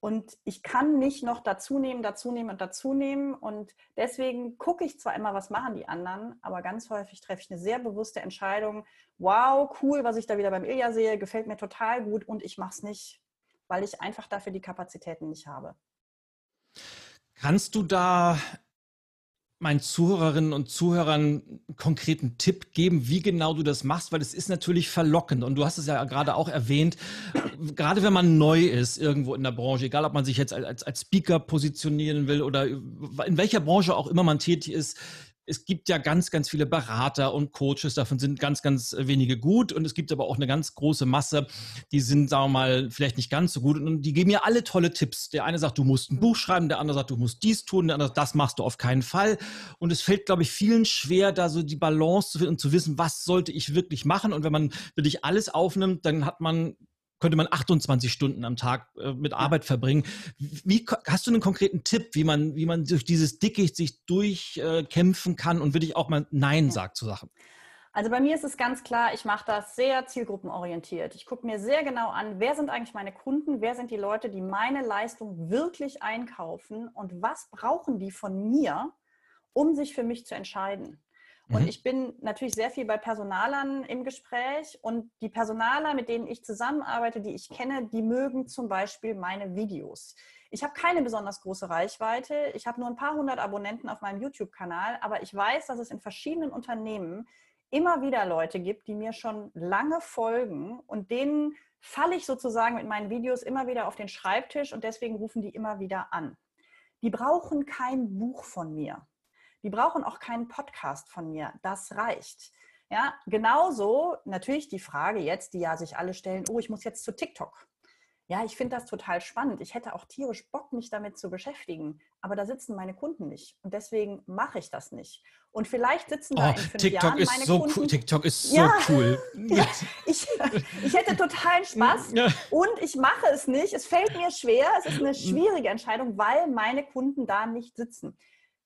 und ich kann nicht noch dazunehmen, dazunehmen und dazunehmen. Und deswegen gucke ich zwar immer, was machen die anderen, aber ganz häufig treffe ich eine sehr bewusste Entscheidung. Wow, cool, was ich da wieder beim Ilja sehe, gefällt mir total gut und ich mache es nicht, weil ich einfach dafür die Kapazitäten nicht habe. Kannst du da meinen Zuhörerinnen und Zuhörern einen konkreten Tipp geben, wie genau du das machst, weil es ist natürlich verlockend. Und du hast es ja gerade auch erwähnt, gerade wenn man neu ist irgendwo in der Branche, egal ob man sich jetzt als, als Speaker positionieren will oder in welcher Branche auch immer man tätig ist, es gibt ja ganz, ganz viele Berater und Coaches, davon sind ganz, ganz wenige gut und es gibt aber auch eine ganz große Masse, die sind, sagen wir mal, vielleicht nicht ganz so gut und die geben mir alle tolle Tipps. Der eine sagt, du musst ein Buch schreiben, der andere sagt, du musst dies tun, der andere sagt, das machst du auf keinen Fall. Und es fällt, glaube ich, vielen schwer, da so die Balance zu finden und zu wissen, was sollte ich wirklich machen. Und wenn man wirklich alles aufnimmt, dann hat man könnte man 28 Stunden am Tag äh, mit Arbeit verbringen. Wie, hast du einen konkreten Tipp, wie man, wie man durch dieses Dickicht sich durchkämpfen äh, kann und wirklich auch mal Nein sagt zu Sachen? Also bei mir ist es ganz klar, ich mache das sehr zielgruppenorientiert. Ich gucke mir sehr genau an, wer sind eigentlich meine Kunden, wer sind die Leute, die meine Leistung wirklich einkaufen und was brauchen die von mir, um sich für mich zu entscheiden. Und mhm. ich bin natürlich sehr viel bei Personalern im Gespräch und die Personaler, mit denen ich zusammenarbeite, die ich kenne, die mögen zum Beispiel meine Videos. Ich habe keine besonders große Reichweite. Ich habe nur ein paar hundert Abonnenten auf meinem YouTube-Kanal, aber ich weiß, dass es in verschiedenen Unternehmen immer wieder Leute gibt, die mir schon lange folgen und denen falle ich sozusagen mit meinen Videos immer wieder auf den Schreibtisch und deswegen rufen die immer wieder an. Die brauchen kein Buch von mir. Die brauchen auch keinen Podcast von mir. Das reicht. Ja, genauso natürlich die Frage jetzt, die ja sich alle stellen, oh, ich muss jetzt zu TikTok. Ja, ich finde das total spannend. Ich hätte auch tierisch Bock, mich damit zu beschäftigen. Aber da sitzen meine Kunden nicht. Und deswegen mache ich das nicht. Und vielleicht sitzen da oh, in fünf TikTok Jahren ist meine so Kunden. Cool. TikTok ist so ja, cool. [laughs] Ja, ich, ich hätte totalen Spaß und ich mache es nicht. Es fällt mir schwer. Es ist eine schwierige Entscheidung, weil meine Kunden da nicht sitzen.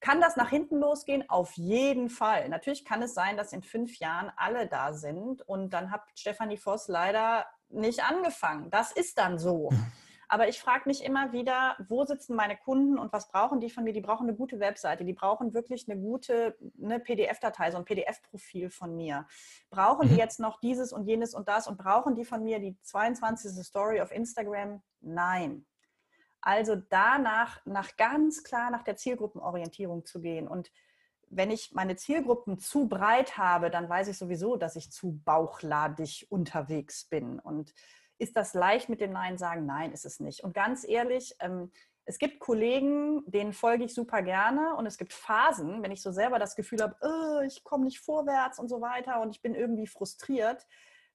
Kann das nach hinten losgehen? Auf jeden Fall. Natürlich kann es sein, dass in fünf Jahren alle da sind und dann hat Stefanie Voss leider nicht angefangen. Das ist dann so. [laughs] Aber ich frage mich immer wieder, wo sitzen meine Kunden und was brauchen die von mir? Die brauchen eine gute Webseite, die brauchen wirklich eine gute eine PDF-Datei, so ein PDF-Profil von mir. Brauchen die mhm. jetzt noch dieses und jenes und das und brauchen die von mir die 22. Story auf Instagram? Nein. Also danach, nach ganz klar nach der Zielgruppenorientierung zu gehen. Und wenn ich meine Zielgruppen zu breit habe, dann weiß ich sowieso, dass ich zu bauchladig unterwegs bin. Und ist das leicht mit dem Nein sagen? Nein, ist es nicht. Und ganz ehrlich, ähm, es gibt Kollegen, denen folge ich super gerne und es gibt Phasen, wenn ich so selber das Gefühl habe, oh, ich komme nicht vorwärts und so weiter und ich bin irgendwie frustriert.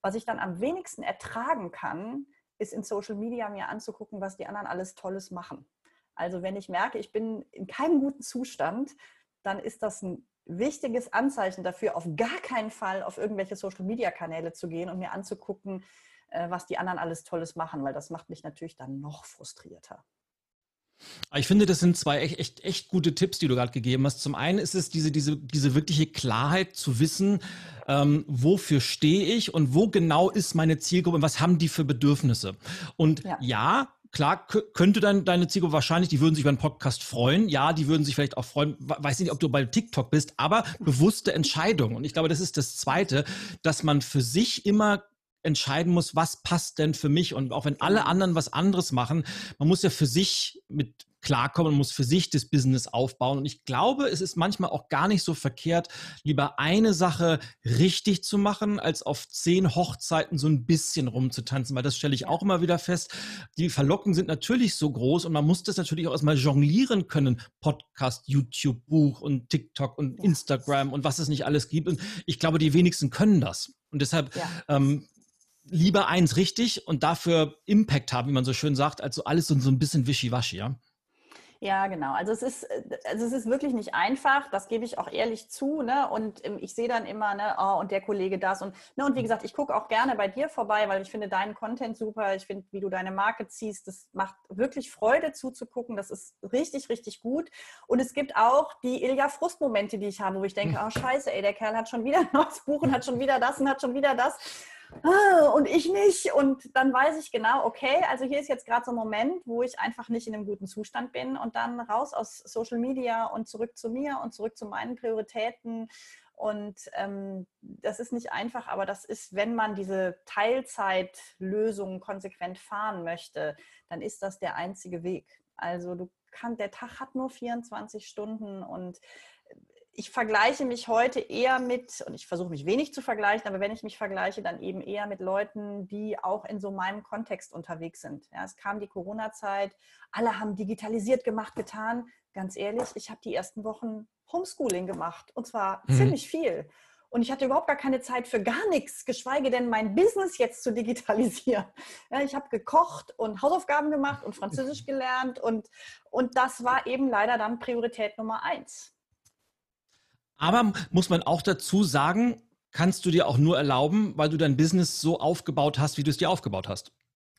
Was ich dann am wenigsten ertragen kann, ist in Social Media mir anzugucken, was die anderen alles Tolles machen. Also wenn ich merke, ich bin in keinem guten Zustand, dann ist das ein wichtiges Anzeichen dafür, auf gar keinen Fall auf irgendwelche Social-Media-Kanäle zu gehen und mir anzugucken, äh, was die anderen alles Tolles machen, weil das macht mich natürlich dann noch frustrierter. Ich finde, das sind zwei echt, echt, echt gute Tipps, die du gerade gegeben hast. Zum einen ist es diese, diese, diese wirkliche Klarheit zu wissen, ähm, wofür stehe ich und wo genau ist meine Zielgruppe und was haben die für Bedürfnisse. Und ja, ja klar könnte dann deine Zielgruppe wahrscheinlich, die würden sich über einen Podcast freuen. Ja, die würden sich vielleicht auch freuen. Weiß nicht, ob du bei TikTok bist, aber bewusste Entscheidung. Und ich glaube, das ist das Zweite, dass man für sich immer entscheiden muss, was passt denn für mich. Und auch wenn alle genau. anderen was anderes machen, man muss ja für sich mit klarkommen, muss für sich das Business aufbauen. Und ich glaube, es ist manchmal auch gar nicht so verkehrt, lieber eine Sache richtig zu machen, als auf zehn Hochzeiten so ein bisschen rumzutanzen, weil das stelle ich auch immer wieder fest. Die Verlockungen sind natürlich so groß und man muss das natürlich auch erstmal jonglieren können. Podcast, YouTube, Buch und TikTok und Instagram und was es nicht alles gibt. Und ich glaube, die wenigsten können das. Und deshalb ja. ähm, lieber eins richtig und dafür Impact haben, wie man so schön sagt, als so alles so, so ein bisschen wischiwaschi, ja? Ja, genau. Also es ist, also es ist wirklich nicht einfach, das gebe ich auch ehrlich zu. Ne? Und ähm, ich sehe dann immer, ne, oh, und der Kollege das. Und, ne, und wie gesagt, ich gucke auch gerne bei dir vorbei, weil ich finde deinen Content super. Ich finde, wie du deine Marke ziehst, das macht wirklich Freude zuzugucken. Das ist richtig, richtig gut. Und es gibt auch die Ilja Frustmomente, die ich habe, wo ich denke, oh scheiße, ey, der Kerl hat schon wieder [laughs] ein neues Buch und hat schon wieder das und hat schon wieder das. Ah, und ich nicht. Und dann weiß ich genau, okay, also hier ist jetzt gerade so ein Moment, wo ich einfach nicht in einem guten Zustand bin und dann raus aus Social Media und zurück zu mir und zurück zu meinen Prioritäten. Und ähm, das ist nicht einfach, aber das ist, wenn man diese Teilzeitlösung konsequent fahren möchte, dann ist das der einzige Weg. Also du kann, der Tag hat nur 24 Stunden und ich vergleiche mich heute eher mit, und ich versuche mich wenig zu vergleichen, aber wenn ich mich vergleiche, dann eben eher mit Leuten, die auch in so meinem Kontext unterwegs sind. Ja, es kam die Corona-Zeit, alle haben digitalisiert gemacht, getan. Ganz ehrlich, ich habe die ersten Wochen Homeschooling gemacht und zwar mhm. ziemlich viel. Und ich hatte überhaupt gar keine Zeit für gar nichts, geschweige denn mein Business jetzt zu digitalisieren. Ja, ich habe gekocht und Hausaufgaben gemacht und Französisch [laughs] gelernt und, und das war eben leider dann Priorität Nummer eins. Aber muss man auch dazu sagen, kannst du dir auch nur erlauben, weil du dein Business so aufgebaut hast, wie du es dir aufgebaut hast.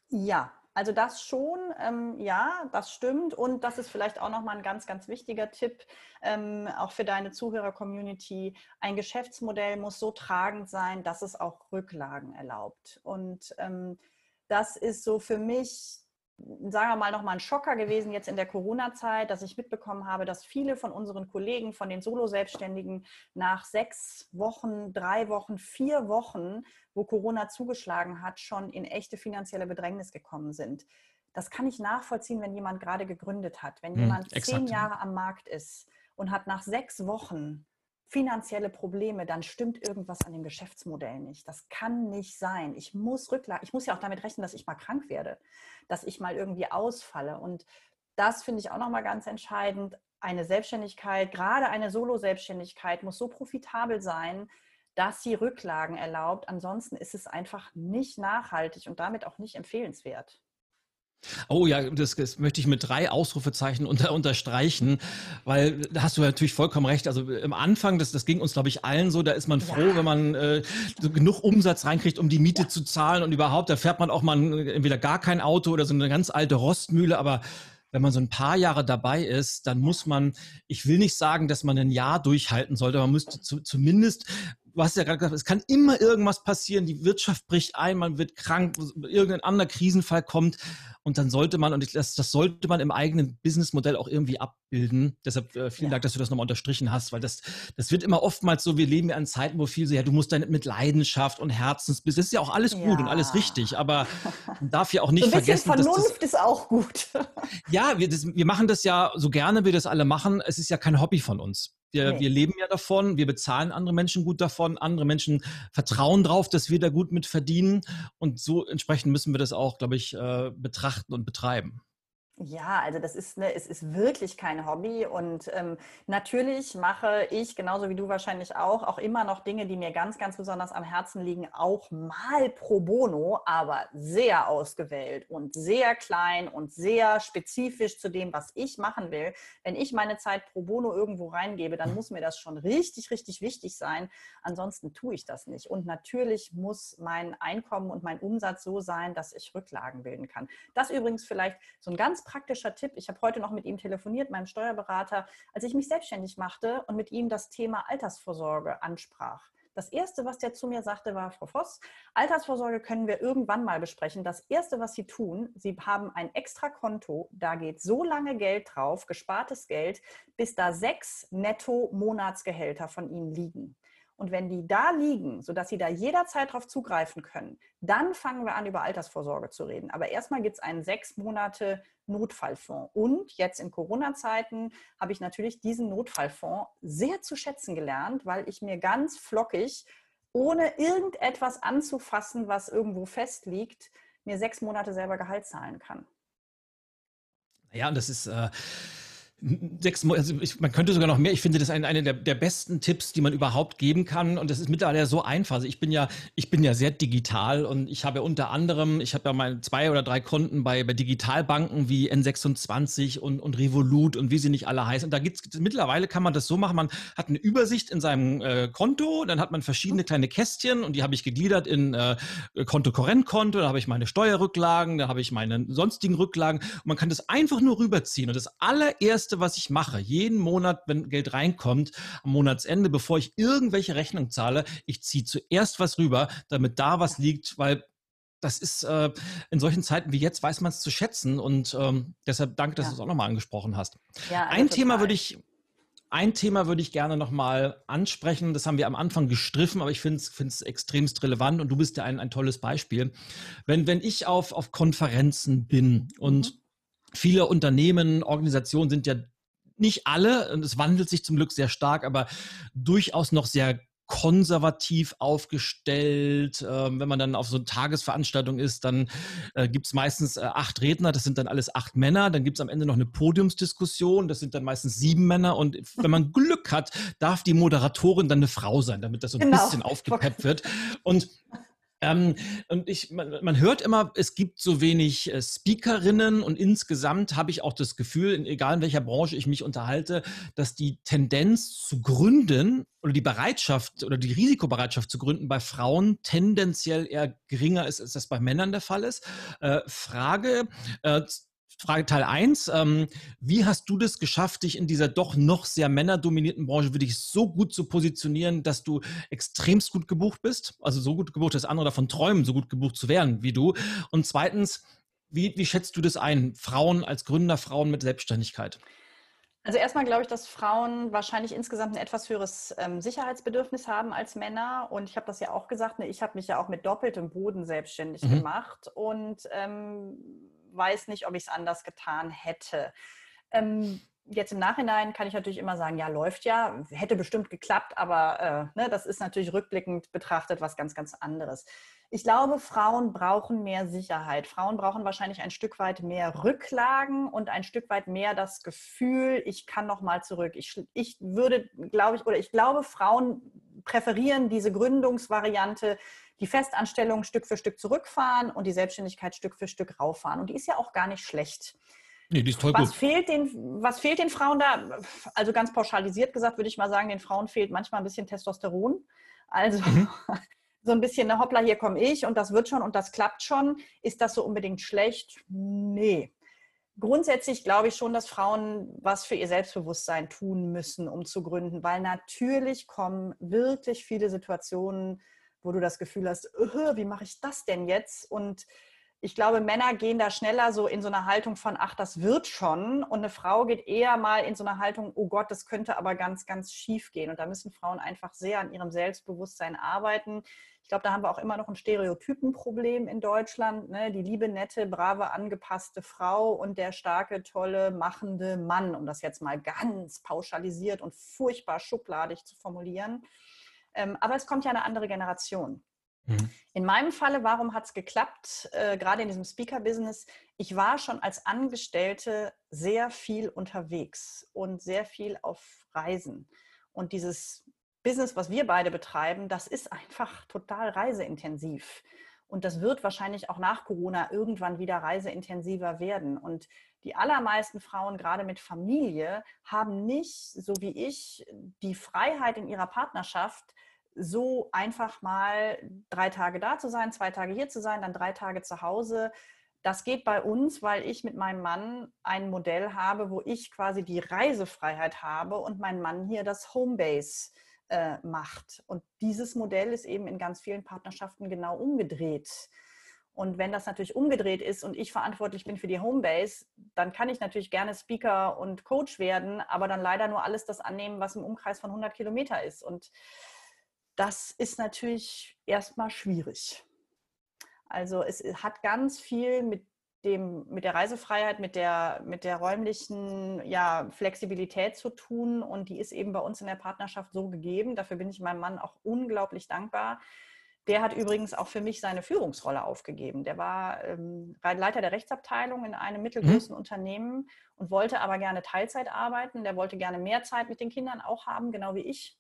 Ja, also das schon, ähm, ja, das stimmt. Und das ist vielleicht auch nochmal ein ganz, ganz wichtiger Tipp, ähm, auch für deine Zuhörer-Community. Ein Geschäftsmodell muss so tragend sein, dass es auch Rücklagen erlaubt. Und ähm, das ist so für mich sagen wir mal, nochmal ein Schocker gewesen jetzt in der Corona-Zeit, dass ich mitbekommen habe, dass viele von unseren Kollegen, von den Solo-Selbstständigen nach sechs Wochen, drei Wochen, vier Wochen, wo Corona zugeschlagen hat, schon in echte finanzielle Bedrängnis gekommen sind. Das kann ich nachvollziehen, wenn jemand gerade gegründet hat. Wenn hm, jemand hm, zehn Jahre am Markt ist und hat nach sechs Wochen finanzielle Probleme, dann stimmt irgendwas an dem Geschäftsmodell nicht. Das kann nicht sein. Ich muss Rücklagen, ich muss ja auch damit rechnen, dass ich mal krank werde, dass ich mal irgendwie ausfalle. Und das finde ich auch nochmal ganz entscheidend. Eine Selbstständigkeit, gerade eine Solo-Selbstständigkeit, muss so profitabel sein, dass sie Rücklagen erlaubt. Ansonsten ist es einfach nicht nachhaltig und damit auch nicht empfehlenswert. Oh ja, das, das, möchte ich mit drei Ausrufezeichen unter, unterstreichen, weil da hast du natürlich vollkommen recht. Also im Anfang, das, das ging uns, glaube ich, allen so, da ist man froh, ja. wenn man äh, genug Umsatz reinkriegt, um die Miete ja. zu zahlen und überhaupt, da fährt man auch mal entweder gar kein Auto oder so eine ganz alte Rostmühle, aber wenn man so ein paar Jahre dabei ist, dann muss man, ich will nicht sagen, dass man ein Jahr durchhalten sollte, man müsste zu, zumindest du hast ja gerade gesagt, es kann immer irgendwas passieren, die Wirtschaft bricht ein, man wird krank, irgendein anderer Krisenfall kommt und dann sollte man, und das, das sollte man im eigenen Businessmodell auch irgendwie abbilden. Deshalb äh, vielen ja. Dank, dass du das nochmal unterstrichen hast, weil das, das wird immer oftmals so, wir leben ja an Zeiten, wo viel so, ja, du musst dann mit Leidenschaft und Herzensbiss, das ist ja auch alles gut ja. und alles richtig, aber [laughs] man darf ja auch nicht so ein vergessen, Vernunft dass das, ist auch gut. ja, wir, das, wir machen das ja so gerne, wir das alle machen, es ist ja kein Hobby von uns. Wir, nee. wir leben ja davon, wir bezahlen andere Menschen gut davon, andere Menschen vertrauen drauf, dass wir da gut mit verdienen. Und so entsprechend müssen wir das auch, glaube ich, äh, betrachten und betreiben. Ja, also das ist, ne, es ist wirklich kein Hobby und ähm, natürlich mache ich, genauso wie du wahrscheinlich auch, auch immer noch Dinge, die mir ganz, ganz besonders am Herzen liegen, auch mal pro bono, aber sehr ausgewählt und sehr klein und sehr spezifisch zu dem, was ich machen will. Wenn ich meine Zeit pro bono irgendwo reingebe, dann muss mir das schon richtig, richtig wichtig sein. Ansonsten tue ich das nicht. Und natürlich muss mein Einkommen und mein Umsatz so sein, dass ich Rücklagen bilden kann. Das übrigens vielleicht so ein ganz praktischer Tipp. Ich habe heute noch mit ihm telefoniert, meinem Steuerberater, als ich mich selbstständig machte und mit ihm das Thema Altersvorsorge ansprach. Das Erste, was der zu mir sagte, war, Frau Voss, Altersvorsorge können wir irgendwann mal besprechen. Das Erste, was Sie tun, Sie haben ein extra Konto, da geht so lange Geld drauf, gespartes Geld, bis da sechs Netto-Monatsgehälter von Ihnen liegen. Und wenn die da liegen, sodass Sie da jederzeit darauf zugreifen können, dann fangen wir an, über Altersvorsorge zu reden. Aber erstmal gibt es einen sechs Monate Notfallfonds. Und jetzt in Corona-Zeiten habe ich natürlich diesen Notfallfonds sehr zu schätzen gelernt, weil ich mir ganz flockig, ohne irgendetwas anzufassen, was irgendwo festliegt, mir sechs Monate selber Gehalt zahlen kann. Ja, und das ist. Äh sechs also ich, man könnte sogar noch mehr. Ich finde das ein, eine der, der, besten Tipps, die man überhaupt geben kann. Und das ist mittlerweile so einfach. Also ich bin ja, ich bin ja sehr digital und ich habe unter anderem, ich habe ja mal zwei oder drei Konten bei, bei Digitalbanken wie N26 und, und Revolut und wie sie nicht alle heißen. Und da gibt's mittlerweile kann man das so machen. Man hat eine Übersicht in seinem äh, Konto, dann hat man verschiedene kleine Kästchen und die habe ich gegliedert in äh, Konto-Korrentkonto, da habe ich meine Steuerrücklagen, da habe ich meine sonstigen Rücklagen. Und man kann das einfach nur rüberziehen. Und das allererste Erste, was ich mache, jeden Monat, wenn Geld reinkommt, am Monatsende, bevor ich irgendwelche Rechnungen zahle, ich ziehe zuerst was rüber, damit da was liegt, weil das ist äh, in solchen Zeiten wie jetzt weiß man es zu schätzen und ähm, deshalb danke, dass ja. du es auch nochmal angesprochen hast. Ja, also ein. Thema würde ich ein Thema würde ich gerne nochmal ansprechen. Das haben wir am Anfang gestriffen, aber ich finde es extremst relevant und du bist ja ein, ein tolles Beispiel. Wenn, wenn ich auf, auf Konferenzen bin und mhm viele Unternehmen, Organisationen sind ja nicht alle, und es wandelt sich zum Glück sehr stark, aber durchaus noch sehr konservativ aufgestellt. Ähm, wenn man dann auf so eine Tagesveranstaltung ist, dann äh, gibt es meistens äh, acht Redner, das sind dann alles acht Männer. Dann gibt es am Ende noch eine Podiumsdiskussion, das sind dann meistens sieben Männer. Und wenn man Glück hat, darf die Moderatorin dann eine Frau sein, damit das so ein genau. bisschen aufgepeppt wird. Und ähm, und ich, man, man, hört immer, es gibt so wenig äh, Speakerinnen und insgesamt habe ich auch das Gefühl, egal in welcher Branche ich mich unterhalte, dass die Tendenz zu gründen oder die Bereitschaft oder die Risikobereitschaft zu gründen bei Frauen tendenziell eher geringer ist, als das bei Männern der Fall ist. Äh, Frage, äh, Frage Teil 1. Ähm, wie hast du das geschafft, dich in dieser doch noch sehr männerdominierten Branche wirklich so gut zu positionieren, dass du extremst gut gebucht bist? Also so gut gebucht, dass andere davon träumen, so gut gebucht zu werden wie du. Und zweitens, wie, wie schätzt du das ein? Frauen als Gründer, Frauen mit Selbstständigkeit? Also erstmal glaube ich, dass Frauen wahrscheinlich insgesamt ein etwas höheres ähm, Sicherheitsbedürfnis haben als Männer. Und ich habe das ja auch gesagt, ne, ich habe mich ja auch mit doppeltem Boden selbstständig mhm. gemacht. Und ähm, weiß nicht, ob ich es anders getan hätte. Ähm, jetzt im Nachhinein kann ich natürlich immer sagen, ja, läuft ja, hätte bestimmt geklappt, aber äh, ne, das ist natürlich rückblickend betrachtet was ganz, ganz anderes. Ich glaube, Frauen brauchen mehr Sicherheit. Frauen brauchen wahrscheinlich ein Stück weit mehr Rücklagen und ein Stück weit mehr das Gefühl, ich kann noch mal zurück. Ich, ich würde, glaube ich, oder ich glaube, Frauen präferieren diese Gründungsvariante, die Festanstellung Stück für Stück zurückfahren und die Selbstständigkeit Stück für Stück rauffahren. Und die ist ja auch gar nicht schlecht. Nee, die ist toll was gut. Fehlt den, was fehlt den Frauen da? Also ganz pauschalisiert gesagt würde ich mal sagen, den Frauen fehlt manchmal ein bisschen Testosteron. Also mhm. [laughs] so ein bisschen, ne, hoppla, hier komme ich und das wird schon und das klappt schon. Ist das so unbedingt schlecht? Nee. Grundsätzlich glaube ich schon, dass Frauen was für ihr Selbstbewusstsein tun müssen, um zu gründen, weil natürlich kommen wirklich viele Situationen, wo du das Gefühl hast, wie mache ich das denn jetzt? Und ich glaube, Männer gehen da schneller so in so eine Haltung von, ach, das wird schon. Und eine Frau geht eher mal in so eine Haltung, oh Gott, das könnte aber ganz, ganz schief gehen. Und da müssen Frauen einfach sehr an ihrem Selbstbewusstsein arbeiten. Ich glaube, da haben wir auch immer noch ein Stereotypenproblem in Deutschland. Ne? Die liebe, nette, brave, angepasste Frau und der starke, tolle, machende Mann, um das jetzt mal ganz pauschalisiert und furchtbar schubladig zu formulieren. Ähm, aber es kommt ja eine andere Generation. Mhm. In meinem Falle, warum hat es geklappt, äh, gerade in diesem Speaker-Business? Ich war schon als Angestellte sehr viel unterwegs und sehr viel auf Reisen. Und dieses Business, was wir beide betreiben, das ist einfach total reiseintensiv. Und das wird wahrscheinlich auch nach Corona irgendwann wieder reiseintensiver werden. Und die allermeisten Frauen, gerade mit Familie, haben nicht, so wie ich, die Freiheit in ihrer Partnerschaft, so einfach mal drei Tage da zu sein, zwei Tage hier zu sein, dann drei Tage zu Hause. Das geht bei uns, weil ich mit meinem Mann ein Modell habe, wo ich quasi die Reisefreiheit habe und mein Mann hier das Homebase äh, macht. Und dieses Modell ist eben in ganz vielen Partnerschaften genau umgedreht. Und wenn das natürlich umgedreht ist und ich verantwortlich bin für die Homebase, dann kann ich natürlich gerne Speaker und Coach werden, aber dann leider nur alles das annehmen, was im Umkreis von 100 Kilometer ist. Und das ist natürlich erstmal schwierig. Also es hat ganz viel mit dem, mit der Reisefreiheit, mit der, mit der räumlichen ja, Flexibilität zu tun. Und die ist eben bei uns in der Partnerschaft so gegeben. Dafür bin ich meinem Mann auch unglaublich dankbar. Der hat übrigens auch für mich seine Führungsrolle aufgegeben. Der war ähm, Leiter der Rechtsabteilung in einem mittelgroßen mhm. Unternehmen und wollte aber gerne Teilzeit arbeiten. Der wollte gerne mehr Zeit mit den Kindern auch haben, genau wie ich.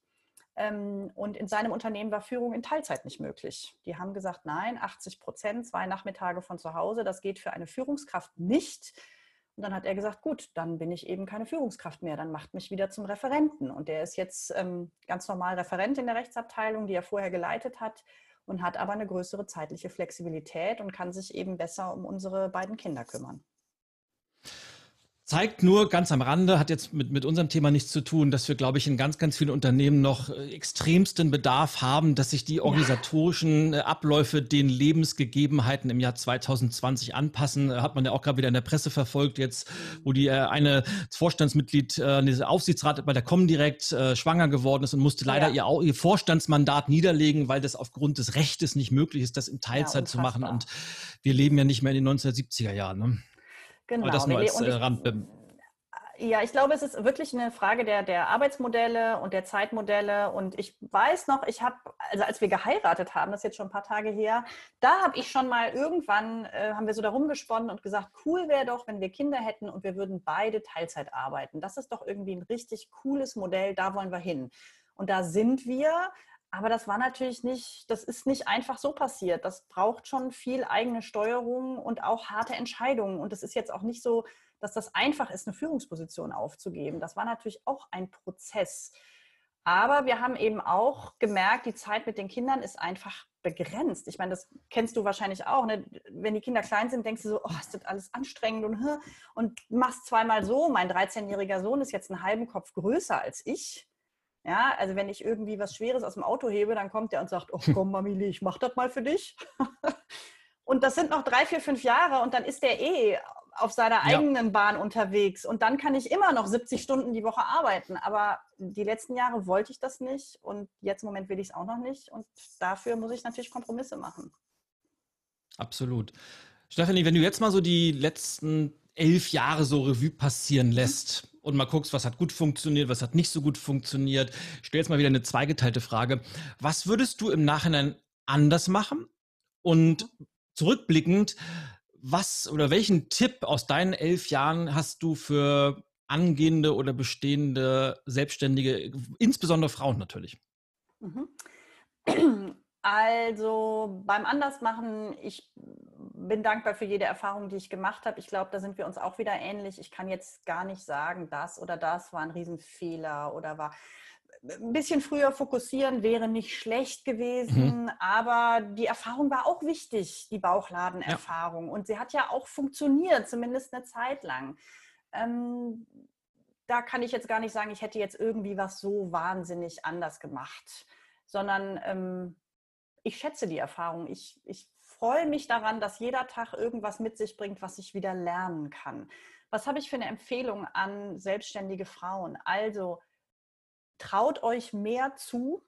Ähm, und in seinem Unternehmen war Führung in Teilzeit nicht möglich. Die haben gesagt, nein, 80 Prozent, zwei Nachmittage von zu Hause, das geht für eine Führungskraft nicht. Und dann hat er gesagt, gut, dann bin ich eben keine Führungskraft mehr, dann macht mich wieder zum Referenten. Und der ist jetzt ähm, ganz normal Referent in der Rechtsabteilung, die er vorher geleitet hat und hat aber eine größere zeitliche Flexibilität und kann sich eben besser um unsere beiden Kinder kümmern zeigt nur ganz am Rande, hat jetzt mit, mit unserem Thema nichts zu tun, dass wir, glaube ich, in ganz, ganz vielen Unternehmen noch äh, extremsten Bedarf haben, dass sich die organisatorischen ja. Abläufe den Lebensgegebenheiten im Jahr 2020 anpassen. Äh, hat man ja auch gerade wieder in der Presse verfolgt, jetzt, wo die äh, eine Vorstandsmitglied, äh, Aufsichtsrat bei der Comdirect äh, schwanger geworden ist und musste leider ja. ihr, ihr Vorstandsmandat niederlegen, weil das aufgrund des Rechtes nicht möglich ist, das in Teilzeit ja, zu machen. Und wir leben ja nicht mehr in den 1970er Jahren. Ne? Genau. Aber das nur als äh, Rand. Ja, ich glaube, es ist wirklich eine Frage der, der Arbeitsmodelle und der Zeitmodelle. Und ich weiß noch, ich habe, also als wir geheiratet haben, das ist jetzt schon ein paar Tage her, da habe ich schon mal irgendwann, äh, haben wir so darum gesponnen und gesagt, cool wäre doch, wenn wir Kinder hätten und wir würden beide Teilzeit arbeiten. Das ist doch irgendwie ein richtig cooles Modell, da wollen wir hin. Und da sind wir. Aber das war natürlich nicht, das ist nicht einfach so passiert. Das braucht schon viel eigene Steuerung und auch harte Entscheidungen. Und es ist jetzt auch nicht so, dass das einfach ist, eine Führungsposition aufzugeben. Das war natürlich auch ein Prozess. Aber wir haben eben auch gemerkt, die Zeit mit den Kindern ist einfach begrenzt. Ich meine, das kennst du wahrscheinlich auch. Ne? Wenn die Kinder klein sind, denkst du so, oh, ist das alles anstrengend und, und machst zweimal so. Mein 13-jähriger Sohn ist jetzt einen halben Kopf größer als ich. Ja, also wenn ich irgendwie was Schweres aus dem Auto hebe, dann kommt er und sagt, oh komm, Mami, ich mach das mal für dich. [laughs] und das sind noch drei, vier, fünf Jahre und dann ist der eh auf seiner eigenen ja. Bahn unterwegs und dann kann ich immer noch 70 Stunden die Woche arbeiten. Aber die letzten Jahre wollte ich das nicht und jetzt im Moment will ich es auch noch nicht und dafür muss ich natürlich Kompromisse machen. Absolut. Stephanie, wenn du jetzt mal so die letzten elf Jahre so Revue passieren lässt und mal guckst, was hat gut funktioniert, was hat nicht so gut funktioniert, stell jetzt mal wieder eine zweigeteilte Frage. Was würdest du im Nachhinein anders machen? Und zurückblickend, was oder welchen Tipp aus deinen elf Jahren hast du für angehende oder bestehende Selbstständige, insbesondere Frauen natürlich? Mhm. Also beim Andersmachen, ich bin dankbar für jede Erfahrung, die ich gemacht habe. Ich glaube, da sind wir uns auch wieder ähnlich. Ich kann jetzt gar nicht sagen, das oder das war ein Riesenfehler oder war ein bisschen früher fokussieren wäre nicht schlecht gewesen, mhm. aber die Erfahrung war auch wichtig, die Bauchladenerfahrung. Ja. Und sie hat ja auch funktioniert, zumindest eine Zeit lang. Ähm, da kann ich jetzt gar nicht sagen, ich hätte jetzt irgendwie was so wahnsinnig anders gemacht, sondern ähm, ich schätze die Erfahrung. Ich, ich freue mich daran, dass jeder Tag irgendwas mit sich bringt, was ich wieder lernen kann. Was habe ich für eine Empfehlung an selbstständige Frauen? Also, traut euch mehr zu.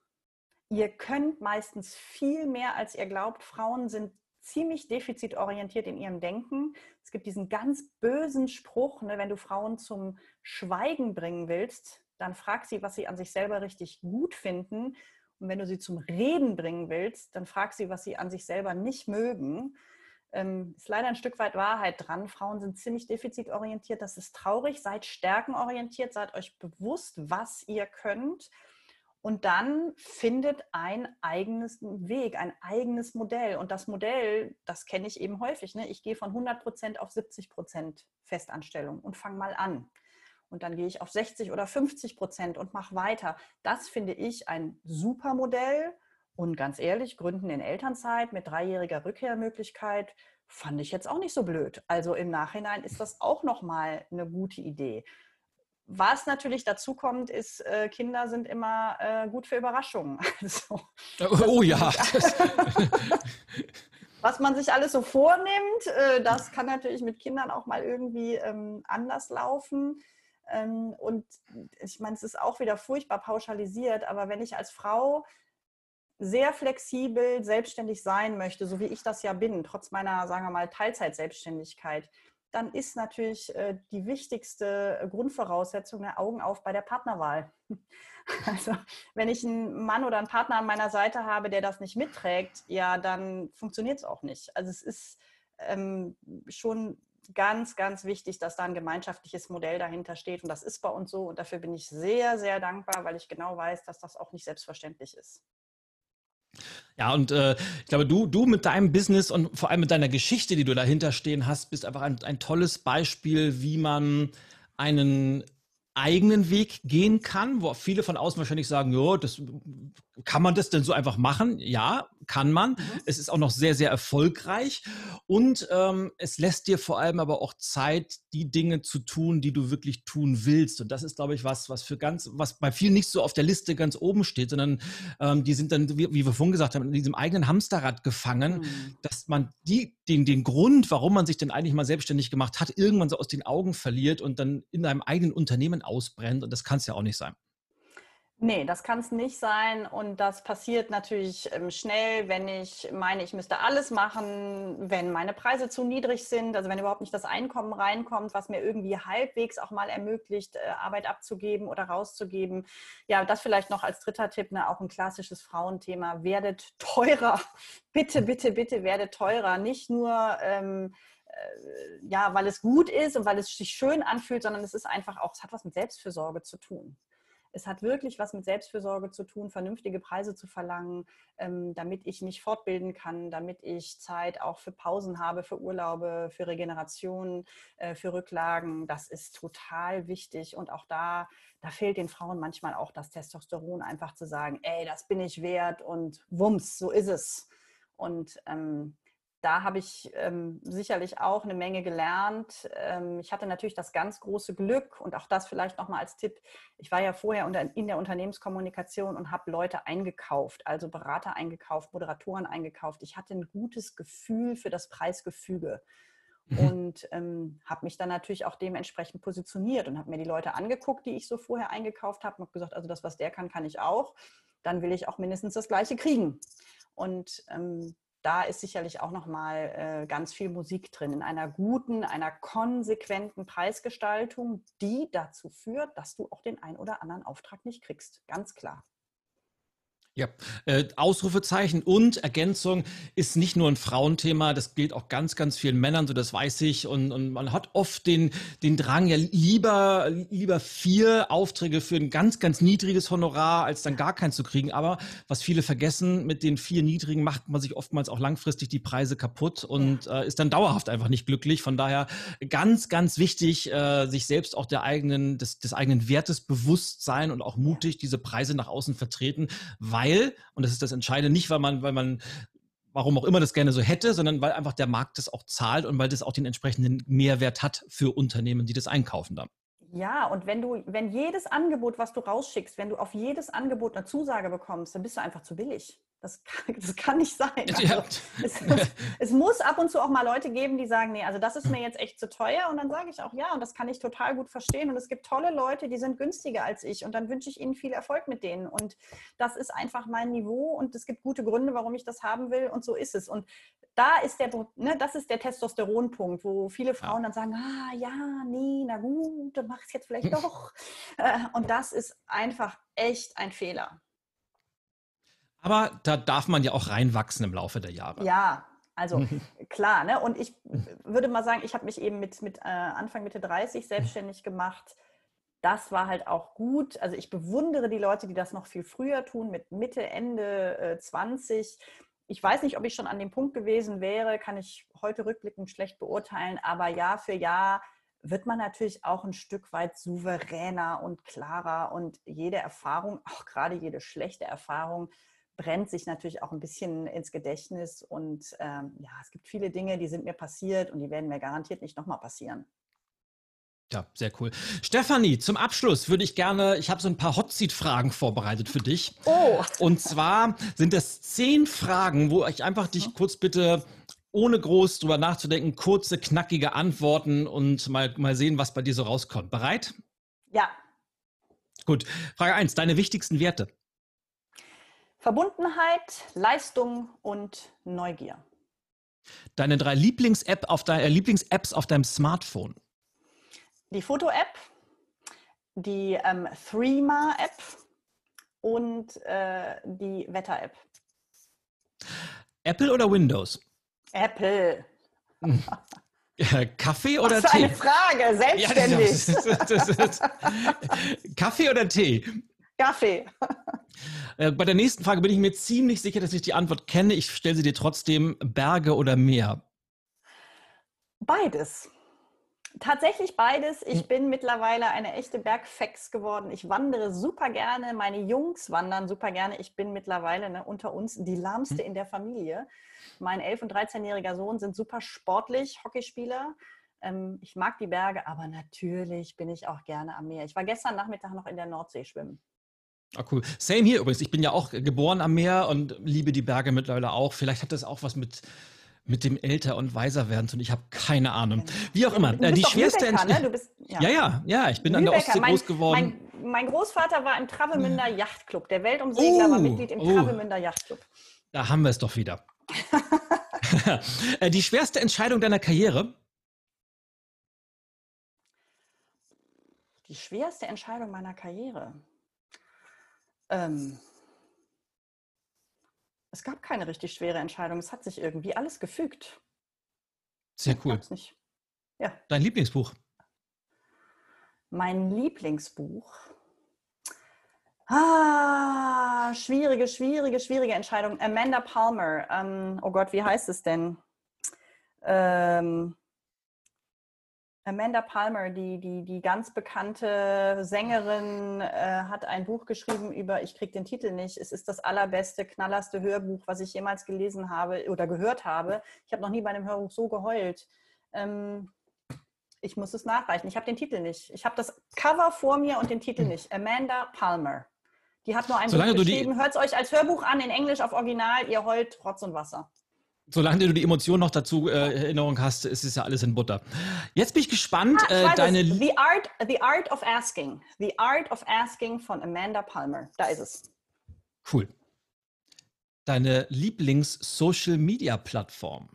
Ihr könnt meistens viel mehr, als ihr glaubt. Frauen sind ziemlich defizitorientiert in ihrem Denken. Es gibt diesen ganz bösen Spruch, ne, wenn du Frauen zum Schweigen bringen willst, dann frag sie, was sie an sich selber richtig gut finden. Und wenn du sie zum Reden bringen willst, dann frag sie, was sie an sich selber nicht mögen ähm, ist leider ein Stück weit Wahrheit dran. Frauen sind ziemlich defizitorientiert. Das ist traurig. Seid stärkenorientiert. Seid euch bewusst, was ihr könnt. Und dann findet ein eigenes Weg, ein eigenes Modell. Und das Modell, das kenne ich eben häufig. Ne? Ich gehe von 100 Prozent auf 70 Prozent Festanstellung und fange mal an. Und dann gehe ich auf 60 oder 50 Prozent und mache weiter. Das finde ich ein super Modell und ganz ehrlich, Gründen in Elternzeit mit dreijähriger Rückkehrmöglichkeit fand ich jetzt auch nicht so blöd. Also im Nachhinein ist das auch nochmal eine gute Idee. Was natürlich dazu kommt, ist, äh, Kinder sind immer äh, gut für Überraschungen. [laughs] Also, oh, oh ja. [laughs] was man sich alles so vornimmt, äh, das kann natürlich mit Kindern auch mal irgendwie ähm, anders laufen. Ähm, und ich meine, es ist auch wieder furchtbar pauschalisiert, aber wenn ich als Frau sehr flexibel selbstständig sein möchte, so wie ich das ja bin, trotz meiner, sagen wir mal, Teilzeitselbstständigkeit, dann ist natürlich äh, die wichtigste Grundvoraussetzung eine Augen auf bei der Partnerwahl. [laughs] Also wenn ich einen Mann oder einen Partner an meiner Seite habe, der das nicht mitträgt, ja, dann funktioniert es auch nicht. Also es ist ähm, schon ganz, ganz wichtig, dass da ein gemeinschaftliches Modell dahinter steht. Und das ist bei uns so. Und dafür bin ich sehr, sehr dankbar, weil ich genau weiß, dass das auch nicht selbstverständlich ist. Ja, und äh, ich glaube, du, du mit deinem Business und vor allem mit deiner Geschichte, die du dahinter stehen hast, bist einfach ein, ein tolles Beispiel, wie man einen eigenen Weg gehen kann, wo viele von außen wahrscheinlich sagen, ja, das kann man das denn so einfach machen? Ja, kann man. Mhm. Es ist auch noch sehr, sehr erfolgreich und ähm, es lässt dir vor allem aber auch Zeit, die Dinge zu tun, die du wirklich tun willst. Und das ist, glaube ich, was, was für ganz, was bei vielen nicht so auf der Liste ganz oben steht, sondern ähm, die sind dann, wie, wie, wir vorhin gesagt haben, in diesem eigenen Hamsterrad gefangen, mhm. dass man die, den, den Grund, warum man sich denn eigentlich mal selbstständig gemacht hat, irgendwann so aus den Augen verliert und dann in einem eigenen Unternehmen ausbrennt. Und das kann es ja auch nicht sein. Nee, das kann es nicht sein. Und das passiert natürlich ähm, schnell, wenn ich meine, ich müsste alles machen, wenn meine Preise zu niedrig sind, also wenn überhaupt nicht das Einkommen reinkommt, was mir irgendwie halbwegs auch mal ermöglicht, äh, Arbeit abzugeben oder rauszugeben. Ja, das vielleicht noch als dritter Tipp, ne, auch ein klassisches Frauenthema. Werdet teurer. [laughs] Bitte, bitte, bitte werdet teurer. Nicht nur. Ähm, äh, ja, weil es gut ist und weil es sich schön anfühlt, sondern es ist einfach auch, es hat was mit Selbstfürsorge zu tun. Es hat wirklich was mit Selbstfürsorge zu tun, vernünftige Preise zu verlangen, ähm, damit ich mich fortbilden kann, damit ich Zeit auch für Pausen habe, für Urlaube, für Regeneration, äh, für Rücklagen. Das ist total wichtig. Und auch da, da fehlt den Frauen manchmal auch das Testosteron, einfach zu sagen, ey, das bin ich wert und wumms, so ist es. Und ähm, da habe ich ähm, sicherlich auch eine Menge gelernt. Ähm, ich hatte natürlich das ganz große Glück und auch das vielleicht nochmal als Tipp. Ich war ja vorher in der Unternehmenskommunikation und habe Leute eingekauft, also Berater eingekauft, Moderatoren eingekauft. Ich hatte ein gutes Gefühl für das Preisgefüge mhm. und ähm, habe mich dann natürlich auch dementsprechend positioniert und habe mir die Leute angeguckt, die ich so vorher eingekauft habe und habe gesagt, also das, was der kann, kann ich auch. Dann will ich auch mindestens das Gleiche kriegen. Und ähm, da ist sicherlich auch nochmal äh, ganz viel Musik drin, in einer guten, einer konsequenten Preisgestaltung, die dazu führt, dass du auch den ein oder anderen Auftrag nicht kriegst. Ganz klar. Ja, äh, Ausrufezeichen und Ergänzung ist nicht nur ein Frauenthema, das gilt auch ganz, ganz vielen Männern, so das weiß ich. Und, und man hat oft den, den Drang, ja lieber, lieber vier Aufträge für ein ganz, ganz niedriges Honorar, als dann gar keins zu kriegen. Aber was viele vergessen, mit den vier niedrigen macht man sich oftmals auch langfristig die Preise kaputt und äh, ist dann dauerhaft einfach nicht glücklich. Von daher ganz, ganz wichtig, äh, sich selbst auch der eigenen, des, des eigenen Wertes bewusst sein und auch mutig diese Preise nach außen vertreten, weil weil, und das ist das Entscheidende, nicht weil man, weil man warum auch immer das gerne so hätte, sondern weil einfach der Markt das auch zahlt und weil das auch den entsprechenden Mehrwert hat für Unternehmen, die das einkaufen dann. Ja, und wenn du, wenn jedes Angebot, was du rausschickst, wenn du auf jedes Angebot eine Zusage bekommst, dann bist du einfach zu billig. Das kann, [laughs] das kann nicht sein. Also, es, [laughs] es, es, muss ab und zu auch mal Leute geben, die sagen, nee, also das ist mir jetzt echt zu teuer. Und dann sage ich auch, ja, und das kann ich total gut verstehen. Und es gibt tolle Leute, die sind günstiger als ich. Und dann wünsche ich ihnen viel Erfolg mit denen. Und das ist einfach mein Niveau. Und es gibt gute Gründe, warum ich das haben will. Und so ist es. Und da ist der, ne, das ist der Testosteronpunkt, wo viele Frauen ja. dann sagen, ah ja, nee, na gut, dann mach ich es jetzt vielleicht [laughs] doch. Äh, und das ist einfach echt ein Fehler. Aber da darf man ja auch reinwachsen im Laufe der Jahre. Ja, also [laughs] klar, ne? Und ich würde mal sagen, ich habe mich eben mit, mit äh, Anfang Mitte 30 selbstständig gemacht. Das war halt auch gut. Also ich bewundere die Leute, die das noch viel früher tun, mit Mitte, Ende äh, 20. Ich weiß nicht, ob ich schon an dem Punkt gewesen wäre, kann ich heute rückblickend schlecht beurteilen, aber Jahr für Jahr wird man natürlich auch ein Stück weit souveräner und klarer und jede Erfahrung, auch gerade jede schlechte Erfahrung, brennt sich natürlich auch ein bisschen ins Gedächtnis. Und ähm, ja, es gibt viele Dinge, die sind mir passiert und die werden mir garantiert nicht nochmal passieren. Ja, sehr cool. Stefanie, zum Abschluss würde ich gerne, ich habe so ein paar Hotseat-Fragen vorbereitet für dich. Oh. Und zwar sind das zehn Fragen, wo ich einfach dich mhm. kurz bitte, ohne groß drüber nachzudenken, kurze, knackige Antworten und mal, mal sehen, was bei dir so rauskommt. Bereit? Ja. Gut. Frage 1, deine wichtigsten Werte. Verbundenheit, Leistung und Neugier. Deine drei Lieblings-App auf de, äh, Lieblings-Apps auf deinem Smartphone. Die Foto-App, die ähm, Threema-App und äh, die Wetter-App. Apple oder Windows? Apple. Kaffee oder Was für Tee? eine Frage, selbstständig. Ja, [laughs] das, das, das, Kaffee oder Tee? Kaffee. Äh, bei der nächsten Frage bin ich mir ziemlich sicher, dass ich die Antwort kenne. Ich stelle sie dir trotzdem: Berge oder Meer? Beides. Tatsächlich beides. Ich hm. bin mittlerweile eine echte Bergfex geworden. Ich wandere super gerne. Meine Jungs wandern super gerne. Ich bin mittlerweile ne, unter uns die lahmste hm. in der Familie. Mein 11- und 13-jähriger Sohn sind super sportlich, Hockeyspieler. Ähm, ich mag die Berge, aber natürlich bin ich auch gerne am Meer. Ich war gestern Nachmittag noch in der Nordsee schwimmen. Ah, cool. Same hier übrigens. Ich bin ja auch geboren am Meer und liebe die Berge mittlerweile auch. Vielleicht hat das auch was mit, mit dem älter und weiser werden und ich habe keine Ahnung. Wie auch immer. Du bist die schwerste Lübecker, ne? du bist, ja. ja. ja, ja, ich bin Lübecker. an der Ostsee groß geworden. Mein, mein, Großvater war im Travemünder Yachtclub. Der Weltumsegler oh, war Mitglied im oh. Travemünder Yachtclub. Da haben wir es doch wieder. [laughs] Äh, die schwerste Entscheidung deiner Karriere? Die schwerste Entscheidung meiner Karriere. Ähm, es gab keine richtig schwere Entscheidung. Es hat sich irgendwie alles gefügt. Sehr cool. Ja. Dein Lieblingsbuch? Mein Lieblingsbuch. Ah, schwierige, schwierige, schwierige Entscheidung. Amanda Palmer. Ähm, oh Gott, wie heißt es denn? Ähm, Amanda Palmer, die, die, die ganz bekannte Sängerin, äh, hat ein Buch geschrieben über, ich kriege den Titel nicht, es ist das allerbeste, knallerste Hörbuch, was ich jemals gelesen habe oder gehört habe. Ich habe noch nie bei einem Hörbuch so geheult. Ähm, ich muss es nachreichen. Ich habe den Titel nicht. Ich habe das Cover vor mir und den Titel nicht. Amanda Palmer. Die hat nur ein Solange Buch geschrieben. Hört es euch als Hörbuch an, in Englisch auf Original. Ihr heult Rotz und Wasser. Solange du die Emotionen noch dazu äh, Erinnerung hast, ist es ja alles in Butter. Jetzt bin ich gespannt. Ah, äh, deine The Art, The Art of Asking. The Art of Asking von Amanda Palmer. Da ist es. Cool. Deine Lieblings-Social-Media-Plattform?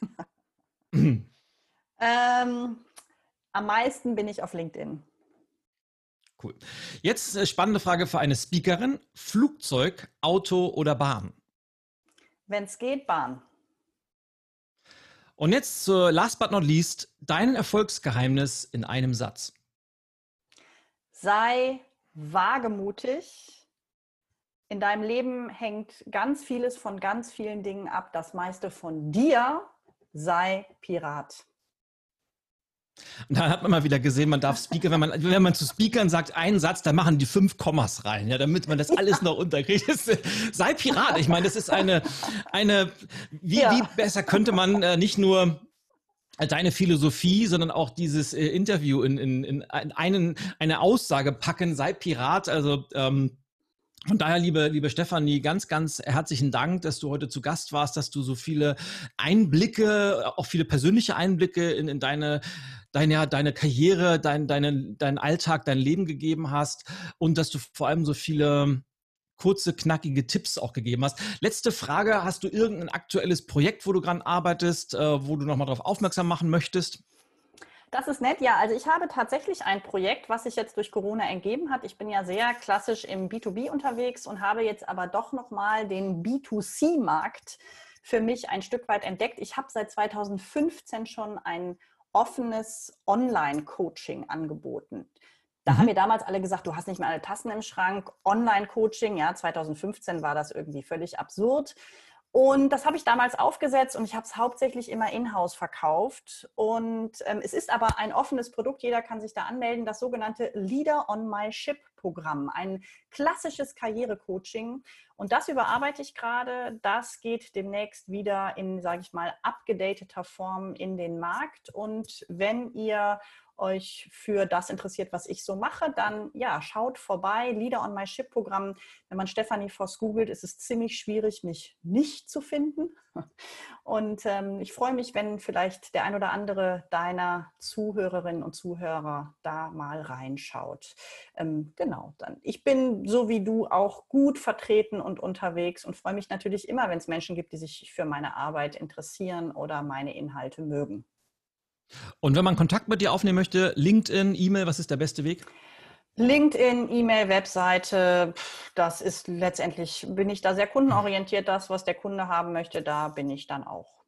[laughs] ähm, am meisten bin ich auf LinkedIn. Cool. Jetzt äh, spannende Frage für eine Speakerin. Flugzeug, Auto oder Bahn? Wenn es geht, Bahn. Und jetzt zur last but not least, dein Erfolgsgeheimnis in einem Satz. Sei wagemutig. In deinem Leben hängt ganz vieles von ganz vielen Dingen ab. Das meiste von dir. Sei Pirat. Und dann hat man mal wieder gesehen, man darf Speaker, wenn man, wenn man zu Speakern sagt, einen Satz, dann machen die fünf Kommas rein, ja, damit man das alles noch unterkriegt. sei Pirat. Ich meine, das ist eine, eine, wie, ja. wie besser könnte man äh, nicht nur deine Philosophie, sondern auch dieses äh, Interview in, in, in einen, eine Aussage packen, sei Pirat. Also ähm, von daher, liebe, liebe Stefanie, ganz, ganz herzlichen Dank, dass du heute zu Gast warst, dass du so viele Einblicke, auch viele persönliche Einblicke in, in deine deine, deine Karriere, dein, deine, deinen Alltag, dein Leben gegeben hast und dass du vor allem so viele kurze, knackige Tipps auch gegeben hast. Letzte Frage, hast du irgendein aktuelles Projekt, wo du dran arbeitest, äh, wo du nochmal darauf aufmerksam machen möchtest? Das ist nett, ja. Also ich habe tatsächlich ein Projekt, was sich jetzt durch Corona ergeben hat. Ich bin ja sehr klassisch im B2B unterwegs und habe jetzt aber doch nochmal den B2C-Markt für mich ein Stück weit entdeckt. Ich habe seit 2015 schon ein offenes Online-Coaching angeboten. Da mhm. haben mir damals alle gesagt, du hast nicht mehr alle Tassen im Schrank. Online-Coaching, ja, 2015 war das irgendwie völlig absurd. Und das habe ich damals aufgesetzt und ich habe es hauptsächlich immer in-house verkauft. Und ähm, es ist aber ein offenes Produkt, jeder kann sich da anmelden, das sogenannte Leader on My Ship Programm, ein klassisches Karrierecoaching. Und das überarbeite ich gerade. Das geht demnächst wieder in, sage ich mal, abgedateter Form in den Markt. Und wenn ihr euch für das interessiert, was ich so mache, dann ja, schaut vorbei. Leader on My Ship Programm. Wenn man Stephanie Voss googelt, ist es ziemlich schwierig, mich nicht zu finden. [laughs] Und ähm, ich freue mich, wenn vielleicht der ein oder andere deiner Zuhörerinnen und Zuhörer da mal reinschaut. Ähm, genau, dann. Ich bin so wie du auch gut vertreten und unterwegs und freue mich natürlich immer, wenn es Menschen gibt, die sich für meine Arbeit interessieren oder meine Inhalte mögen. Und wenn man Kontakt mit dir aufnehmen möchte, LinkedIn, E-Mail, was ist der beste Weg? LinkedIn, E-Mail, Webseite, das ist letztendlich, bin ich da sehr kundenorientiert. Das, was der Kunde haben möchte, da bin ich dann auch.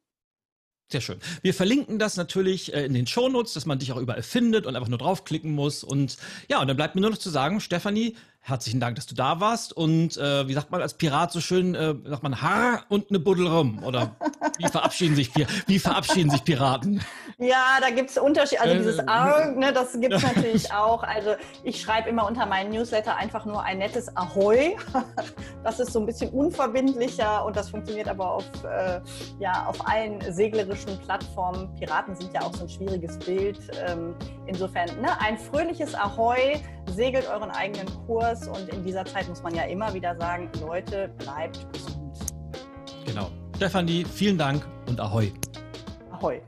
Sehr schön. Wir verlinken das natürlich äh, in den Shownotes, dass man dich auch überall findet und einfach nur draufklicken muss. Und ja, und dann bleibt mir nur noch zu sagen, Stefanie, herzlichen Dank, dass du da warst. Und äh, wie sagt man als Pirat so schön, äh, sagt man Haar und eine Buddel rum. Oder wie verabschieden sich, wie verabschieden sich Piraten? Ja, da gibt es Unterschiede. Also dieses Arg, ne, das gibt es [laughs] natürlich auch. Also ich schreibe immer unter meinen Newsletter einfach nur ein nettes Ahoi. [laughs] Das ist so ein bisschen unverbindlicher und das funktioniert aber auf, äh, ja, auf allen seglerischen Plattformen. Piraten sind ja auch so ein schwieriges Bild. Ähm, insofern ne, ein fröhliches Ahoi, segelt euren eigenen Kurs Kurs und in dieser Zeit muss man ja immer wieder sagen, Leute, bleibt gesund. Genau. Stefanie, vielen Dank und Ahoi. Ahoi.